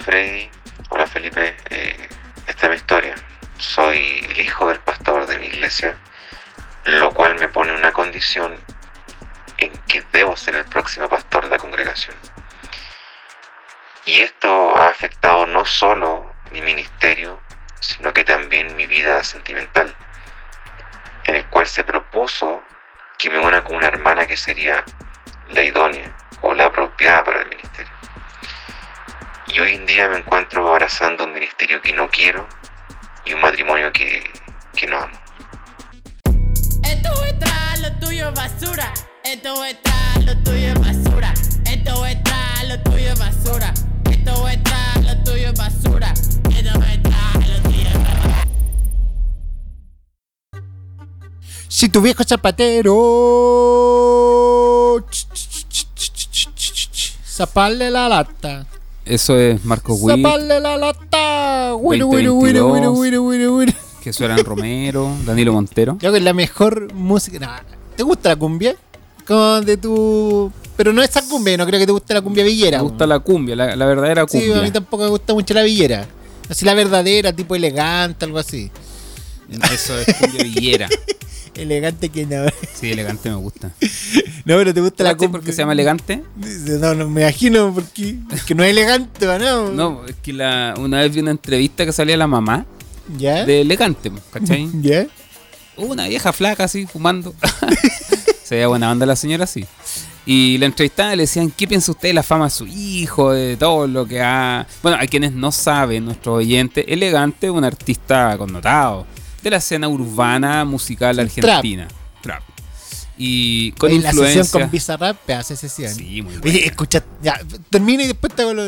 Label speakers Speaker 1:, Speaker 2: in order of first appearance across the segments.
Speaker 1: Freddy, hola Felipe, eh, esta es mi historia. Soy el hijo del pastor de mi iglesia, lo cual me pone una condición en que debo ser el próximo pastor de la congregación. Y esto ha afectado no solo mi ministerio, sino que también mi vida sentimental, en el cual se propuso que me una con una hermana que sería la idónea o la apropiada para el. Y hoy en día me encuentro abrazando un ministerio que no quiero y un matrimonio que, que no amo.
Speaker 2: Esto es tras lo tuyo basura. Esto es tras lo tuyo basura. Esto es tras lo tuyo basura. Esto es tras lo tuyo basura. Esto es tras lo tuyo basura.
Speaker 3: Si tu viejo zapatero. Zapale la lata.
Speaker 4: Eso es Marco Witt,
Speaker 3: la lata. Wiru, wiru, wiru.
Speaker 4: que suenan Romero, Danilo Montero.
Speaker 3: Creo que es la mejor música. nah, ¿Te gusta la cumbia? Como de tu. Pero no esa cumbia, no creo que te guste la cumbia villera.
Speaker 4: Me gusta la cumbia, la, la verdadera
Speaker 3: Sí,
Speaker 4: cumbia.
Speaker 3: a mí tampoco me gusta mucho la villera. Así la verdadera, tipo elegante, algo así.
Speaker 4: Eso es cumbia villera.
Speaker 3: Elegante que no.
Speaker 4: Sí, elegante me gusta.
Speaker 3: No, pero te gusta la
Speaker 4: ¿Sabes
Speaker 3: cumbia.
Speaker 4: por qué se llama elegante?
Speaker 3: No, no me imagino porque que no es elegante, ¿o ¿no?
Speaker 4: No, es que la, una vez vi una entrevista que salía la mamá
Speaker 3: ¿Ya?
Speaker 4: de elegante, ¿cachai?
Speaker 3: ¿Ya?
Speaker 4: Una vieja flaca así, fumando. Se veía buena onda la señora así. Y la entrevistaban y le decían, ¿qué piensa usted de la fama de su hijo, de todo lo que ha... Bueno, a quienes no saben, nuestro oyente, Elegante es un artista connotado de la escena urbana musical argentina. Trap. Y con
Speaker 3: Oye, la
Speaker 4: influencia...
Speaker 3: sesión con Bizarrap, pedazo de sesión.
Speaker 4: Sí, muy
Speaker 3: Oye,
Speaker 4: buena.
Speaker 3: escucha, ya, termina y después te hago lo...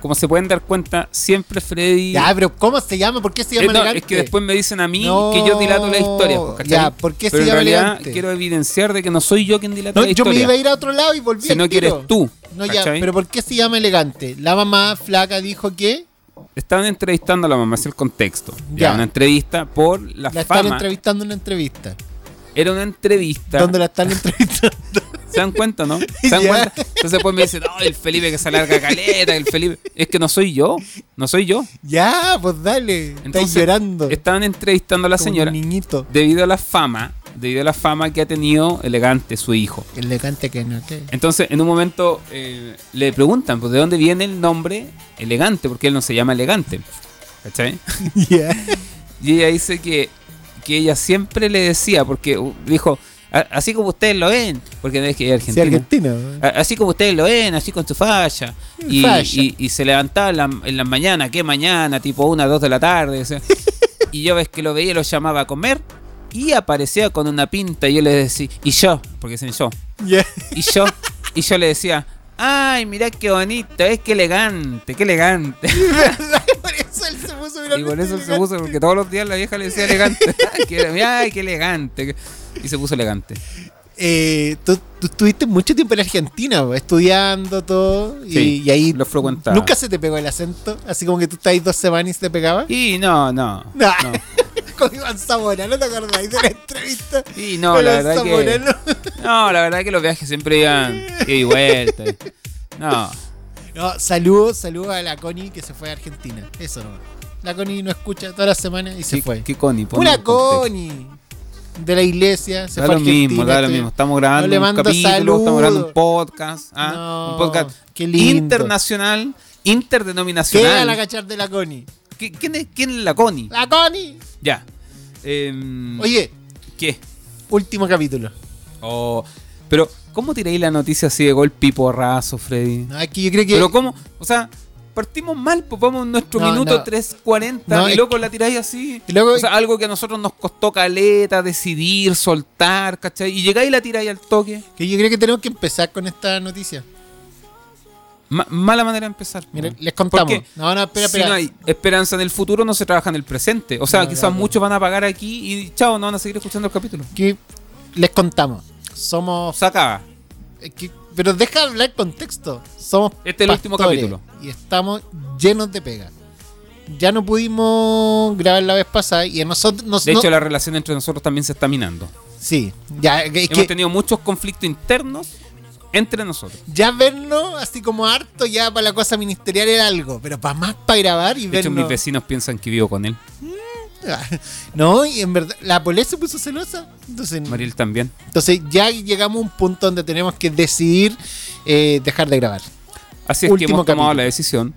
Speaker 4: Como se pueden dar cuenta, siempre Freddy...
Speaker 3: Ya, pero ¿cómo se llama? ¿Por qué se
Speaker 4: Eh,
Speaker 3: llama
Speaker 4: no,
Speaker 3: elegante?
Speaker 4: es que después me dicen a mí
Speaker 3: No,
Speaker 4: que yo dilato la historia. pues, ¿cachai?
Speaker 3: ya, ¿por qué
Speaker 4: Pero
Speaker 3: se
Speaker 4: en
Speaker 3: llama
Speaker 4: realidad
Speaker 3: elegante?
Speaker 4: quiero evidenciar de que no soy yo quien dilata
Speaker 3: No,
Speaker 4: la
Speaker 3: yo me
Speaker 4: historia.
Speaker 3: iba a ir a otro lado y volví
Speaker 4: sino
Speaker 3: al
Speaker 4: que eres
Speaker 3: tiro.
Speaker 4: tú.
Speaker 3: No, ya, pero ¿por qué se llama elegante? La mamá flaca dijo que
Speaker 4: Estaban entrevistando a la mamá, es el contexto.
Speaker 3: Ya.
Speaker 4: Una entrevista por la,
Speaker 3: la están
Speaker 4: fama.
Speaker 3: entrevistando en una entrevista.
Speaker 4: Era una entrevista.
Speaker 3: ¿Dónde la están entrevistando?
Speaker 4: ¿Se dan cuenta, no? ¿Se dan cuenta? Entonces después me dicen, no, el Felipe que se alarga caleta, el Felipe. Es que no soy yo. No soy yo.
Speaker 3: ya, pues dale.
Speaker 4: Entonces,
Speaker 3: llorando.
Speaker 4: Estaban entrevistando a la
Speaker 3: como
Speaker 4: señora
Speaker 3: Un niñito.
Speaker 4: debido a la fama, debido a la fama que ha tenido Elegante, su hijo.
Speaker 3: Elegante que no, ¿qué?
Speaker 4: Entonces, en un momento eh, le preguntan, pues, ¿de dónde viene el nombre Elegante? Porque él no se llama Elegante. ¿Cachai?
Speaker 3: Ya.
Speaker 4: Y ella dice que, que ella siempre le decía, porque uh, dijo, "A- así como ustedes lo ven, porque no es que es
Speaker 3: Sí,
Speaker 4: argentina.
Speaker 3: argentino.
Speaker 4: "A- Así como ustedes lo ven, así con su falla. Y,
Speaker 3: Falla.
Speaker 4: y- y se levantaba en la, en la mañana, ¿qué mañana? Tipo una, dos de la tarde. o sea. y yo ves que lo veía, lo llamaba a comer y aparecía con una pinta y yo le decía, y yo, porque dicen yo, y yo, y yo le decía, ay, mirá qué bonito, es que elegante, qué elegante.
Speaker 3: se puso
Speaker 4: Y por eso se puso, porque todos los días la vieja le decía elegante. Ay, qué, ay, qué elegante. Y se puso elegante.
Speaker 3: Eh, tú, tú estuviste mucho tiempo en Argentina, estudiando todo. Y,
Speaker 4: Sí,
Speaker 3: y ahí
Speaker 4: lo frecuentaba.
Speaker 3: nunca se te pegó el acento. Así como que tú estás ahí dos semanas y se te pegaba.
Speaker 4: Y no, no.
Speaker 3: Nah.
Speaker 4: no.
Speaker 3: Con Iván Zamora, ¿no te acordáis de la entrevista?
Speaker 4: Y no,
Speaker 3: Con
Speaker 4: la verdad que. No, la verdad que los viajes siempre iban y vuelta. No.
Speaker 3: No, saludos, saludos a la Connie que se fue a Argentina. Eso no. La Connie no escucha todas las semanas y se
Speaker 4: ¿Qué,
Speaker 3: fue.
Speaker 4: qué Connie?
Speaker 3: Una. Connie de la iglesia. Se
Speaker 4: Da
Speaker 3: fue a
Speaker 4: lo
Speaker 3: Argentina.
Speaker 4: mismo, da lo
Speaker 3: estoy-
Speaker 4: mismo. Estamos grabando
Speaker 3: No le
Speaker 4: un capítulo, estamos grabando
Speaker 3: saludos.
Speaker 4: un podcast. ¿ah?
Speaker 3: No,
Speaker 4: un podcast
Speaker 3: qué lindo.
Speaker 4: internacional,
Speaker 3: ¿Qué
Speaker 4: interdenominacional.
Speaker 3: a la cachar de la Connie?
Speaker 4: ¿Qui- ¿Quién es, ¿Quién es la Connie?
Speaker 3: ¡La Connie!
Speaker 4: Ya. Em,
Speaker 3: Oye,
Speaker 4: ¿Qué?
Speaker 3: último capítulo.
Speaker 4: Oh, pero, ¿cómo tiráis la noticia así de golpe y porrazo, Freddy?
Speaker 3: No, aquí yo creo que.
Speaker 4: Pero, ¿cómo? O sea, partimos mal, pues vamos en nuestro
Speaker 3: No,
Speaker 4: minuto
Speaker 3: no.
Speaker 4: 3.40
Speaker 3: No,
Speaker 4: y
Speaker 3: es
Speaker 4: luego la tiráis así.
Speaker 3: Y luego-
Speaker 4: o sea, algo que a nosotros nos costó caleta, decidir, soltar, ¿cachai? Y llegáis y la tiráis al toque.
Speaker 3: que yo creo que tenemos que empezar con esta noticia.
Speaker 4: Ma- mala manera de empezar.
Speaker 3: Mira,
Speaker 4: po.
Speaker 3: les contamos. No, no, espera,
Speaker 4: si
Speaker 3: espera.
Speaker 4: no hay esperanza en el futuro, no se trabaja en el presente. O sea,
Speaker 3: No,
Speaker 4: quizás muchos van a pagar aquí y chao, no van a seguir escuchando el capítulo.
Speaker 3: Que les contamos. Somos. Eh, que- pero deja hablar contexto. Somos.
Speaker 4: Este es el último capítulo.
Speaker 3: Y estamos llenos de pega. Ya no pudimos grabar la vez pasada y a nosotros. Nos,
Speaker 4: De
Speaker 3: no-
Speaker 4: hecho, la relación entre nosotros también se está minando.
Speaker 3: Sí, ya, es
Speaker 4: Hemos
Speaker 3: que.
Speaker 4: tenido muchos conflictos internos Entre nosotros.
Speaker 3: Ya verlo así como harto, ya para la cosa ministerial era algo, pero para más para grabar y
Speaker 4: De hecho, mis
Speaker 3: verlo.
Speaker 4: vecinos piensan que vivo con él.
Speaker 3: No, y en verdad, la Polé se puso celosa. Entonces,
Speaker 4: Mariel también.
Speaker 3: entonces ya llegamos a un punto donde tenemos que decidir eh, dejar de grabar.
Speaker 4: Así es que hemos tomado la decisión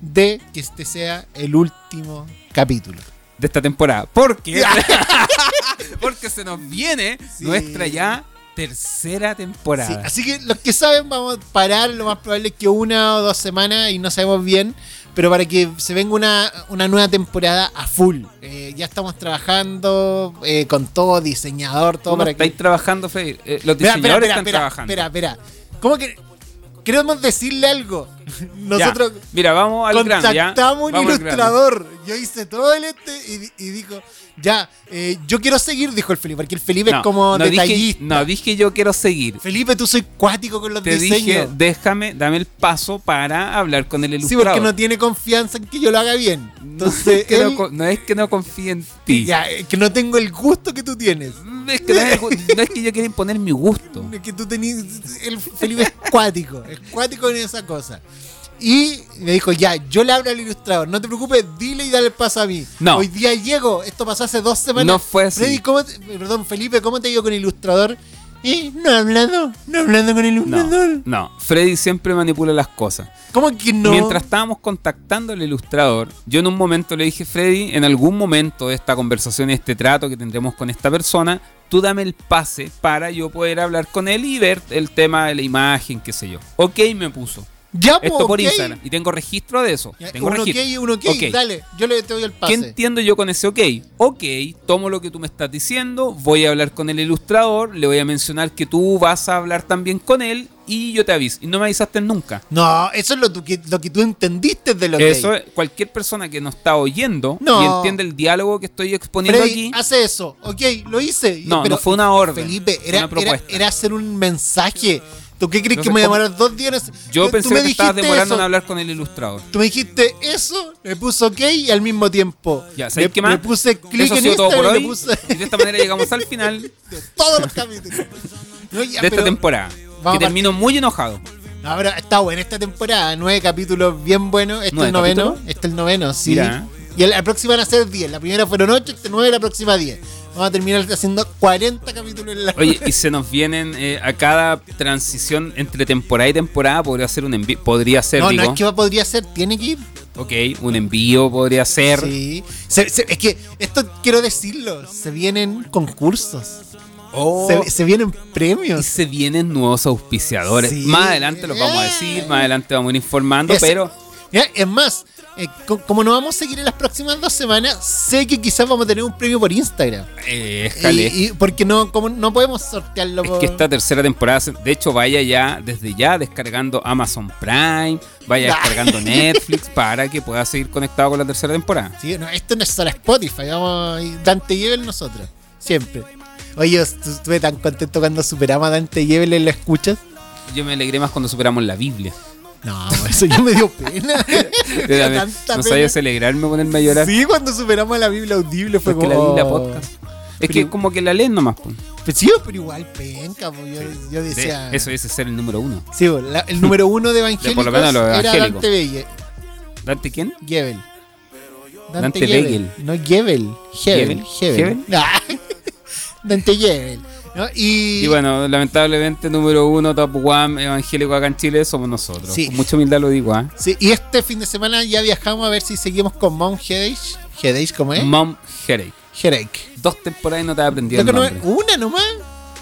Speaker 3: De que este sea el último capítulo.
Speaker 4: de esta temporada. Porque, porque se nos viene
Speaker 3: Sí.
Speaker 4: nuestra ya tercera
Speaker 3: Sí,
Speaker 4: temporada.
Speaker 3: así que los que saben, vamos a parar. Lo más probable es que una o dos semanas y no sabemos bien. Pero para que se venga una, una nueva temporada a full. Eh, ya estamos trabajando eh, con todo, diseñador, todo
Speaker 4: ¿Cómo
Speaker 3: para
Speaker 4: estáis
Speaker 3: que.
Speaker 4: trabajando, Freddy? Eh, los
Speaker 3: Espera, espera,
Speaker 4: diseñadores
Speaker 3: espera,
Speaker 4: están
Speaker 3: espera,
Speaker 4: trabajando.
Speaker 3: espera, espera. ¿Cómo que queremos decirle algo? Nosotros
Speaker 4: Ya, Mira, vamos al ya.
Speaker 3: contactamos un
Speaker 4: Vamos
Speaker 3: ilustrador. Yo hice todo el este y, y dijo, ya, eh, yo quiero seguir, dijo el Felipe, porque el Felipe
Speaker 4: No,
Speaker 3: es como
Speaker 4: no dije,
Speaker 3: detallista.
Speaker 4: no, dije yo quiero seguir.
Speaker 3: Felipe, tú soy cuático con los
Speaker 4: Te dije,
Speaker 3: diseños.
Speaker 4: déjame, dame el paso para hablar con el
Speaker 3: Sí,
Speaker 4: ilustrador.
Speaker 3: porque no tiene confianza en que yo lo haga bien.
Speaker 4: No
Speaker 3: Entonces,
Speaker 4: es que no
Speaker 3: él-
Speaker 4: co- no es que no confíe en ti.
Speaker 3: ya, eh, que no tengo el gusto que tú tienes.
Speaker 4: Es que no, es, no es que yo quiera imponer mi gusto.
Speaker 3: Es que tú tenías. El Felipe es cuático, es cuático en esa cosa. Y me dijo, ya, yo le hablo al ilustrador, no te preocupes, dile y dale el paso a mí.
Speaker 4: No.
Speaker 3: Hoy día llego, esto pasó hace dos semanas.
Speaker 4: No fue así.
Speaker 3: Freddy, ¿cómo te- perdón, Felipe, ¿cómo te ido con el ilustrador? Eh, no hablando, no hablando con el
Speaker 4: No,
Speaker 3: ilustrador.
Speaker 4: no. Freddy siempre manipula las cosas.
Speaker 3: ¿Cómo que no?
Speaker 4: Mientras estábamos contactando al ilustrador, yo en un momento le dije, Freddy, en algún momento de esta conversación, este trato que tendremos con esta persona, tú dame el pase para yo poder hablar con él y ver el tema de la imagen, qué sé yo. Ok, me puso.
Speaker 3: Ya,
Speaker 4: Esto por
Speaker 3: ok.
Speaker 4: Instagram. Y tengo registro de eso.
Speaker 3: Ya,
Speaker 4: Tengo
Speaker 3: un ok
Speaker 4: registro.
Speaker 3: y un ok,
Speaker 4: Ok.
Speaker 3: dale, yo le te doy el
Speaker 4: ¿Qué
Speaker 3: pase.
Speaker 4: entiendo yo con ese ok? Ok, tomo lo que tú me estás diciendo, voy a hablar con el ilustrador, le voy a mencionar que tú vas a hablar también con él y yo te aviso. Y no me avisaste nunca.
Speaker 3: No, eso es lo, tu- que, lo que tú entendiste de lo que
Speaker 4: Eso es, cualquier persona que nos está oyendo
Speaker 3: No.
Speaker 4: y entiende el diálogo que estoy exponiendo
Speaker 3: Freddy,
Speaker 4: aquí.
Speaker 3: hace eso. Ok, lo hice.
Speaker 4: No,
Speaker 3: Pero,
Speaker 4: no fue una orden.
Speaker 3: Felipe, era,
Speaker 4: una
Speaker 3: era,
Speaker 4: propuesta.
Speaker 3: era hacer un mensaje. ¿Tú qué crees
Speaker 4: Entonces,
Speaker 3: que me demorar dos días?
Speaker 4: Yo pensé
Speaker 3: me
Speaker 4: que estabas demorando
Speaker 3: eso.
Speaker 4: en hablar con el ilustrador.
Speaker 3: Tú me dijiste eso, le puse ok y al mismo tiempo.
Speaker 4: Ya, ¿sabes qué más?
Speaker 3: le puse clic en
Speaker 4: todo por
Speaker 3: y
Speaker 4: hoy.
Speaker 3: le puse
Speaker 4: Y de esta manera llegamos al final de
Speaker 3: de todos los capítulos. No, ya,
Speaker 4: esta temporada. Que termino muy enojado.
Speaker 3: No, pero está buena esta temporada. Nueve capítulos bien buenos. Este es
Speaker 4: ¿Nueve
Speaker 3: el noveno.
Speaker 4: capítulos?
Speaker 3: Este es el noveno, sí.
Speaker 4: Mira.
Speaker 3: Y la próxima van a ser 10. La primera fueron 8, este 9, la próxima 10. Vamos a terminar haciendo 40 capítulos en la
Speaker 4: Oye, y se nos vienen eh, a cada transición entre temporada y temporada, podría ser un envío, podría ser,
Speaker 3: No,
Speaker 4: digo.
Speaker 3: no es que podría ser, tiene que ir.
Speaker 4: Ok, un envío podría ser.
Speaker 3: Sí. Se- se- es que esto quiero decirlo. Se vienen concursos.
Speaker 4: Oh,
Speaker 3: Se, se vienen
Speaker 4: y
Speaker 3: premios.
Speaker 4: se vienen nuevos auspiciadores.
Speaker 3: Sí.
Speaker 4: Más adelante los vamos a decir, más adelante vamos a ir informando, pero
Speaker 3: Ya, Es más, eh, co- como nos vamos a seguir en las próximas dos semanas, sé que quizás vamos a tener un premio por Instagram.
Speaker 4: eh, éjale.
Speaker 3: Y, y porque no, como no podemos sortearlo
Speaker 4: Es
Speaker 3: por-
Speaker 4: que esta tercera temporada, se- de hecho, vaya ya, desde ya, descargando Amazon Prime, vaya descargando Netflix para que pueda seguir conectado con la tercera temporada.
Speaker 3: Sí, no, esto no es solo Spotify, vamos, y Dante Gebel nosotros, siempre. Oye, yo estu- estuve tan contento cuando superamos a Dante Gebel en la escuchas.
Speaker 4: Yo me alegré más cuando superamos la Biblia.
Speaker 3: No, eso ya me dio pena. Me dio
Speaker 4: no
Speaker 3: tanta pena.
Speaker 4: sabía celebrarme, ponerme a llorar.
Speaker 3: Sí, cuando superamos a la Biblia audible fue como...
Speaker 4: la Biblia podcast. Es que
Speaker 3: Pero-
Speaker 4: como que la leen nomás. pues.
Speaker 3: Pues sí, pero igual penca, pues, yo, yo
Speaker 4: De-
Speaker 3: decía...
Speaker 4: Eso es ser el número uno.
Speaker 3: Sí, la- el número uno de evangélicos
Speaker 4: por lo menos los
Speaker 3: era. Dante Belle-
Speaker 4: ¿Dante quién?
Speaker 3: Gebel.
Speaker 4: Dante
Speaker 3: Gebel.
Speaker 4: Begel.
Speaker 3: No, Gebel. Gebel.
Speaker 4: Gebel.
Speaker 3: Gebel. Dante Gebel. ¿No? Y,
Speaker 4: Y bueno, lamentablemente número uno, top one evangélico acá en Chile somos nosotros.
Speaker 3: Sí.
Speaker 4: Con mucha humildad lo digo, ¿ah?
Speaker 3: sí, y este fin de semana ya viajamos a ver si seguimos con Mom Headache. Headache, ¿cómo es?
Speaker 4: Mom Headache.
Speaker 3: Headache.
Speaker 4: Dos temporadas y no te
Speaker 3: que no una nomás.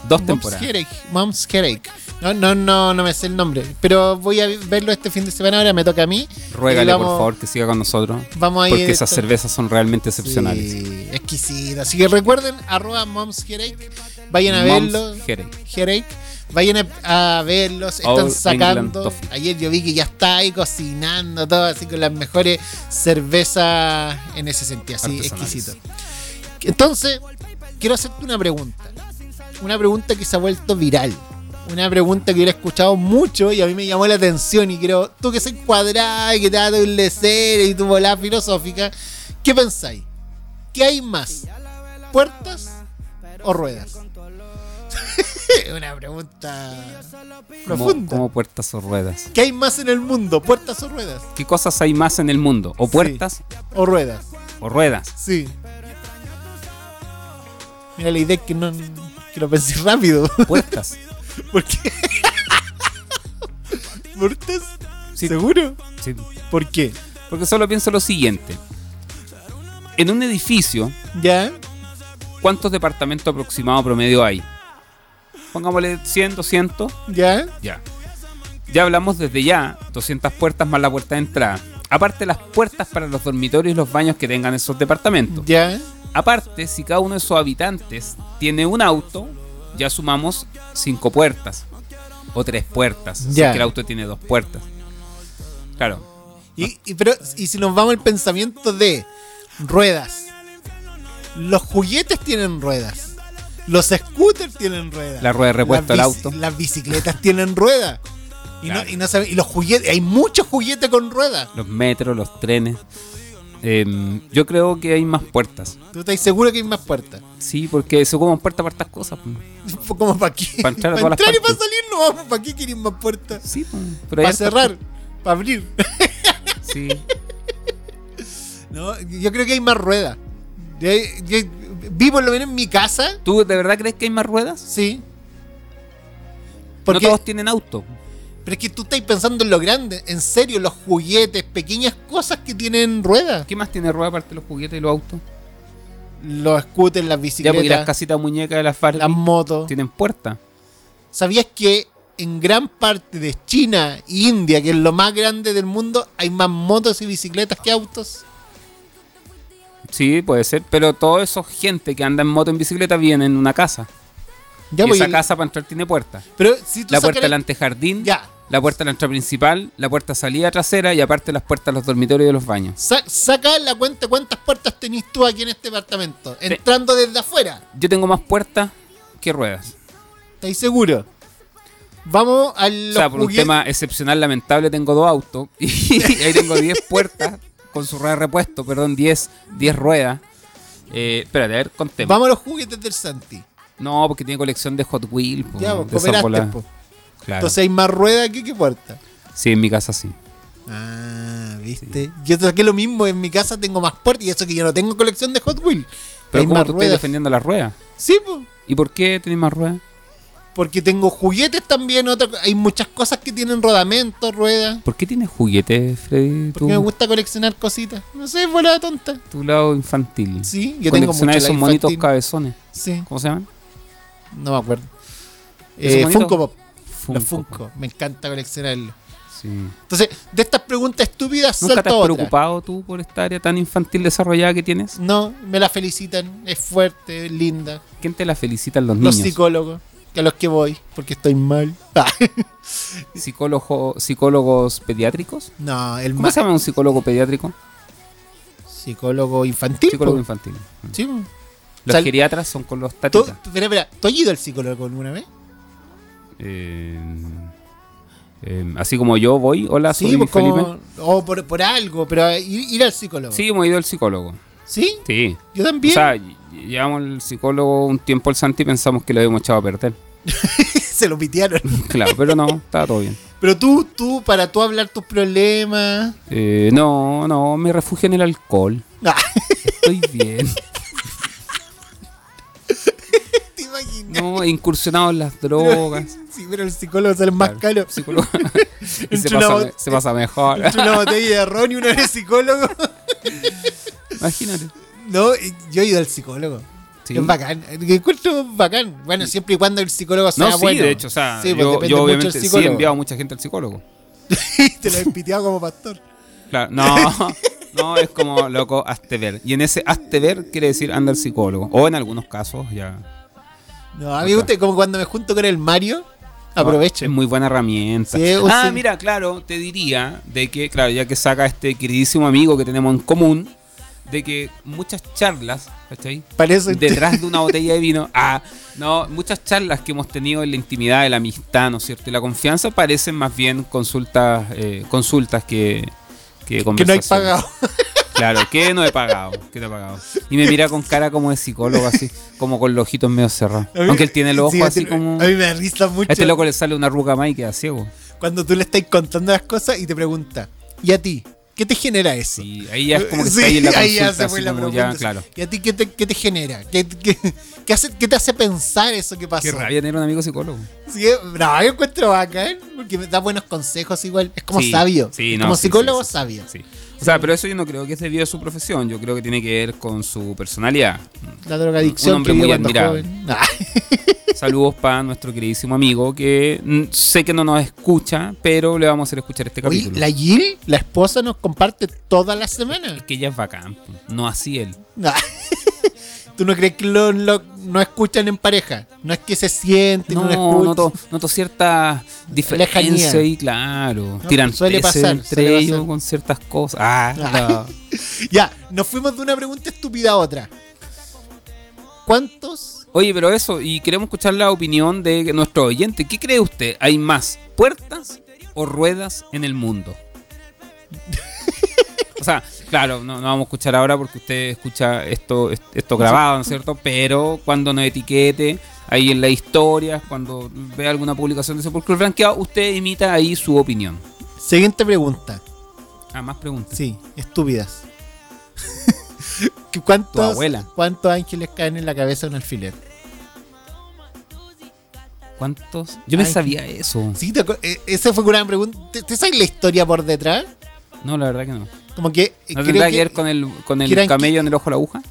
Speaker 4: Dos
Speaker 3: Mom's
Speaker 4: temporadas.
Speaker 3: Headache. Mom's Headache. No, no, no, no me sé el nombre. Pero voy a verlo este fin de semana. Ahora me toca a mí.
Speaker 4: Ruégale, por favor, que siga con nosotros.
Speaker 3: Vamos a ir.
Speaker 4: Porque esas cervezas son realmente excepcionales.
Speaker 3: Sí, exquisito. Así que recuerden, arroba Mom's Headache. Vayan a
Speaker 4: Mom's
Speaker 3: verlo.
Speaker 4: Headache.
Speaker 3: Headache. Vayan a, a verlos. Están
Speaker 4: All
Speaker 3: sacando. Ayer yo vi que ya está ahí cocinando todo, así con las mejores cervezas en ese sentido. Así, exquisito. Entonces, quiero hacerte una pregunta. Una pregunta que se ha vuelto viral. Una pregunta que yo he escuchado mucho y a mí me llamó la atención. Y creo, tú que soy cuadrada y que te da tu lecer y tu volada filosófica, ¿qué pensáis? ¿Qué hay más? ¿Puertas o ruedas? una pregunta
Speaker 4: Como,
Speaker 3: profunda.
Speaker 4: como puertas o ruedas.
Speaker 3: ¿Qué hay más en el mundo? ¿Puertas o ruedas?
Speaker 4: ¿Qué cosas hay más en el mundo? ¿O
Speaker 3: Sí.
Speaker 4: puertas
Speaker 3: ¿O ruedas?
Speaker 4: o ruedas?
Speaker 3: Sí. Mira, la idea es que no que lo pensé rápido.
Speaker 4: Puertas.
Speaker 3: ¿Por qué? ¿Puertas?
Speaker 4: Sí.
Speaker 3: ¿Seguro?
Speaker 4: Sí.
Speaker 3: ¿Por qué?
Speaker 4: Porque solo pienso lo siguiente. En un edificio,
Speaker 3: ¿Ya?
Speaker 4: ¿cuántos departamentos aproximados promedio hay? Pongámosle 100, 200.
Speaker 3: ¿Ya?
Speaker 4: Ya. Ya hablamos desde ya, 200 puertas más la puerta de entrada. Aparte las puertas para los dormitorios y los baños que tengan esos departamentos.
Speaker 3: ¿Ya?
Speaker 4: Aparte, si cada uno de esos habitantes tiene un auto, ya sumamos cinco puertas. O tres puertas. Si
Speaker 3: Ya.
Speaker 4: es que el auto tiene dos puertas. Claro.
Speaker 3: Y, y- pero, y si nos vamos al pensamiento de ruedas. Los juguetes tienen ruedas. Los scooters tienen ruedas.
Speaker 4: La rueda de repuesto del auto.
Speaker 3: Las bicicletas tienen ruedas. Y,
Speaker 4: Claro.
Speaker 3: no, y, no sabe- y los juguetes, hay muchos juguetes con ruedas.
Speaker 4: Los metros, los trenes. Em, yo creo que hay más puertas.
Speaker 3: ¿Tú estás seguro que hay más puertas?
Speaker 4: Sí, porque se ocupan puertas para estas cosas.
Speaker 3: ¿Cómo para qué?
Speaker 4: Pa' entrar a las
Speaker 3: entrar y para salir no vamos. ¿Para qué quieren más puertas?
Speaker 4: Sí, pero
Speaker 3: Para cerrar, para abrir.
Speaker 4: Sí.
Speaker 3: No, yo creo que hay más ruedas. Yo- yo vi por lo menos en mi casa,
Speaker 4: ¿Tú de verdad crees que hay más ruedas?
Speaker 3: sí.
Speaker 4: No
Speaker 3: Porque,
Speaker 4: todos tienen auto.
Speaker 3: pero es que tú estás pensando en lo grande, en serio, los juguetes, pequeñas cosas que tienen ruedas.
Speaker 4: ¿Qué más tiene rueda aparte de los juguetes y los autos?
Speaker 3: Los scooters, las
Speaker 4: Ya, porque las
Speaker 3: bicicletas,
Speaker 4: casitas muñecas de las Barbie
Speaker 3: las motos.
Speaker 4: tienen puerta.
Speaker 3: ¿Sabías que en gran parte de China e India, que es lo más grande del mundo, hay más motos y bicicletas que autos?
Speaker 4: Sí, puede ser, pero todo eso gente que anda en moto en bicicleta viene en una casa.
Speaker 3: Ya,
Speaker 4: y
Speaker 3: pues,
Speaker 4: esa casa para entrar tiene puerta.
Speaker 3: Pero si tú
Speaker 4: La puerta del
Speaker 3: el-
Speaker 4: antejardín,
Speaker 3: Ya.
Speaker 4: la puerta de la entrada principal, la puerta salida trasera y aparte las puertas de los dormitorios y de los baños.
Speaker 3: Sa- saca la cuenta cuántas puertas tenés tú aquí en este departamento. Entrando desde afuera.
Speaker 4: Yo tengo más puertas que ruedas.
Speaker 3: ¿Estáis seguros? Vamos a
Speaker 4: O sea, por un tema excepcional, lamentable, tengo dos autos y ahí tengo 10 puertas con su rueda de repuesto, perdón, 10, 10 ruedas. Eh, espérate, a ver, contemos.
Speaker 3: Vamos a los juguetes del Santi.
Speaker 4: No, porque tiene colección de Hot Wheels. po,
Speaker 3: Ya,
Speaker 4: de
Speaker 3: pues, cooperaste, po.
Speaker 4: Claro.
Speaker 3: Entonces hay más ruedas aquí que puertas.
Speaker 4: Sí, en mi casa sí.
Speaker 3: Ah, ¿viste? Yo saqué lo mismo. En mi casa tengo más puertas y eso que yo no tengo colección de Hot Wheels.
Speaker 4: Pero
Speaker 3: hay
Speaker 4: ¿cómo tú estás defendiendo las ruedas?
Speaker 3: Sí, pues.
Speaker 4: ¿Y por qué tenés más ruedas?
Speaker 3: Porque tengo juguetes también. Otra, hay muchas cosas que tienen rodamentos, ruedas.
Speaker 4: ¿Por qué tienes juguetes, Freddy?
Speaker 3: Porque
Speaker 4: Tú,
Speaker 3: me gusta coleccionar cositas. No sé, bola tonta.
Speaker 4: tu lado infantil.
Speaker 3: Sí, yo tengo mucho
Speaker 4: esos monitos cabezones.
Speaker 3: Sí,
Speaker 4: ¿Cómo se llaman?
Speaker 3: no me acuerdo.
Speaker 4: ¿Esos
Speaker 3: Eh? Funko Pop.
Speaker 4: Funko.
Speaker 3: Los Funko. Me encanta coleccionarlos.
Speaker 4: Sí.
Speaker 3: Entonces, de estas preguntas estúpidas,
Speaker 4: ¿Nunca te has
Speaker 3: otra.
Speaker 4: preocupado tú por esta área tan infantil desarrollada que tienes?
Speaker 3: No, me la felicitan. Es fuerte, es linda.
Speaker 4: ¿Quién te la felicitan los
Speaker 3: Los
Speaker 4: niños?
Speaker 3: psicólogos, que a los que voy, porque estoy mal.
Speaker 4: ¿Psicólogo, ¿Psicólogos pediátricos?
Speaker 3: no, el
Speaker 4: ¿Cómo
Speaker 3: más
Speaker 4: se llama un psicólogo pediátrico?
Speaker 3: psicólogo infantil.
Speaker 4: Psicólogo
Speaker 3: po.
Speaker 4: infantil.
Speaker 3: Sí, po.
Speaker 4: Los
Speaker 3: Sal-
Speaker 4: geriatras son con los
Speaker 3: ¿Tú,
Speaker 4: tatitas.
Speaker 3: espera, espera, ¿tú has ido al psicólogo alguna vez?
Speaker 4: Eh, eh, así como yo voy, hola, soy
Speaker 3: Sí, pues
Speaker 4: Felipe.
Speaker 3: como, o por, por algo, pero ir, ir al psicólogo.
Speaker 4: Sí, hemos ido al psicólogo.
Speaker 3: ¿Sí?
Speaker 4: Sí.
Speaker 3: Yo
Speaker 4: O
Speaker 3: también.
Speaker 4: sea, ll- llevamos al psicólogo un tiempo al Santi y pensamos que lo habíamos echado a perder.
Speaker 3: Se lo pitearon.
Speaker 4: Claro, pero no, estaba todo bien.
Speaker 3: Pero tú, tú, para tú hablar tus problemas.
Speaker 4: Eh, no, no, me refugio en el alcohol.
Speaker 3: Ah,
Speaker 4: Estoy bien.
Speaker 3: ¿Te imaginas?
Speaker 4: No, he incursionado en las drogas.
Speaker 3: Sí, pero el psicólogo sale más
Speaker 4: Claro,
Speaker 3: caro.
Speaker 4: psicólogo. se
Speaker 3: una
Speaker 4: pasa, se mejor.
Speaker 3: Entre una botella de ron y uno eres psicólogo.
Speaker 4: Imagínate.
Speaker 3: No, yo he ido al psicólogo.
Speaker 4: Sí.
Speaker 3: Es bacán. Encuentro bacán. Bueno, siempre y cuando el psicólogo sea
Speaker 4: No, sí,
Speaker 3: bueno.
Speaker 4: de hecho, o sea,
Speaker 3: Sí,
Speaker 4: yo, obviamente sí he
Speaker 3: psicólogo.
Speaker 4: enviado mucha gente al psicólogo.
Speaker 3: Te lo he piteado como pastor.
Speaker 4: Claro, no, no, es como, loco, hazte ver. Y en ese hazte ver quiere decir anda al psicólogo. O en algunos casos ya.
Speaker 3: No, a mí me gusta como cuando me junto con el Mario. Aprovecho.
Speaker 4: Es muy buena herramienta.
Speaker 3: Sí,
Speaker 4: ah,
Speaker 3: sí.
Speaker 4: mira, claro, te diría de que, claro, ya que saca este queridísimo amigo que tenemos en común, de que muchas charlas, ¿cachai?
Speaker 3: Para eso
Speaker 4: Detrás de una botella de vino, ah, no, muchas charlas que hemos tenido en la intimidad de la amistad, ¿no es cierto? Y la confianza parecen más bien consultas, eh, consultas que, que
Speaker 3: que no hay pagado.
Speaker 4: Claro, ¿qué no he pagado? ¿Qué no he pagado? Y me mira con cara como de psicólogo, así, como con los ojitos medio cerrados.
Speaker 3: Mí-
Speaker 4: Aunque él tiene los ojos
Speaker 3: sí,
Speaker 4: así como.
Speaker 3: A mí me risa mucho.
Speaker 4: A este loco le sale una arruga más y queda ciego.
Speaker 3: Cuando tú le estás contando las cosas y te pregunta, ¿y a ti? ¿Qué te genera eso?
Speaker 4: Sí, ahí ya es como que
Speaker 3: Sí,
Speaker 4: está ahí en la
Speaker 3: ahí ya se fue la pregunta.
Speaker 4: ya, claro.
Speaker 3: ¿Y a ti qué te, qué te genera? ¿Qué, qué, qué hace, ¿Qué te hace pensar eso que pasó?
Speaker 4: Qué rabia tener un amigo psicólogo.
Speaker 3: Sí, no, yo encuentro bacán, porque me da buenos consejos igual. Es como
Speaker 4: Sí,
Speaker 3: sabio.
Speaker 4: sí, no,
Speaker 3: como psicólogo sabio.
Speaker 4: Sí. O sea, pero eso yo no creo que es debido a su profesión. Yo creo que tiene que ver con su personalidad.
Speaker 3: La drogadicción
Speaker 4: Un hombre
Speaker 3: que
Speaker 4: muy admirable.
Speaker 3: joven.
Speaker 4: Saludos para nuestro queridísimo amigo que sé que no nos escucha, pero le vamos a hacer escuchar este
Speaker 3: Oye,
Speaker 4: capítulo.
Speaker 3: la Jill, la esposa, nos comparte todas las semanas.
Speaker 4: Es que ella es bacán, no así él.
Speaker 3: ¿Tú no crees que lo, lo- no escuchan en pareja? No es que se sienten, no,
Speaker 4: No,
Speaker 3: escuchan.
Speaker 4: noto, noto cierta diferencia ahí, claro.
Speaker 3: No,
Speaker 4: Tiran
Speaker 3: suele pasar,
Speaker 4: entre
Speaker 3: suele
Speaker 4: ellos
Speaker 3: pasar.
Speaker 4: con ciertas cosas. Ah,
Speaker 3: Ah.
Speaker 4: no.
Speaker 3: Ya, nos fuimos de una pregunta estúpida a otra. ¿Cuántos?
Speaker 4: Oye, pero eso, y queremos escuchar la opinión de nuestro oyente. ¿Qué cree usted? ¿Hay más puertas o ruedas en el mundo? o sea, claro, no, no vamos a escuchar ahora porque usted escucha esto, esto grabado, ¿no es cierto? Pero cuando nos etiquete ahí en la historia, cuando vea alguna publicación de Sepulcro Blanqueado, usted imita ahí su opinión.
Speaker 3: Siguiente pregunta.
Speaker 4: Ah, más preguntas.
Speaker 3: Sí, estúpidas. ¿Qué- ¿Cuántos,
Speaker 4: Tu abuela.
Speaker 3: ¿Cuántos ángeles caen en la cabeza de un alfiler?
Speaker 4: ¿Cuántos? Yo me
Speaker 3: Ay,
Speaker 4: sabía eso.
Speaker 3: Sí, te eh, esa fue una pregunta. ¿Te, te sabes la historia por detrás?
Speaker 4: No, la verdad que no.
Speaker 3: Como que. eh,
Speaker 4: ¿No
Speaker 3: creo
Speaker 4: tendrá que, ver con el, con el
Speaker 3: que
Speaker 4: camello en el ojo de la aguja?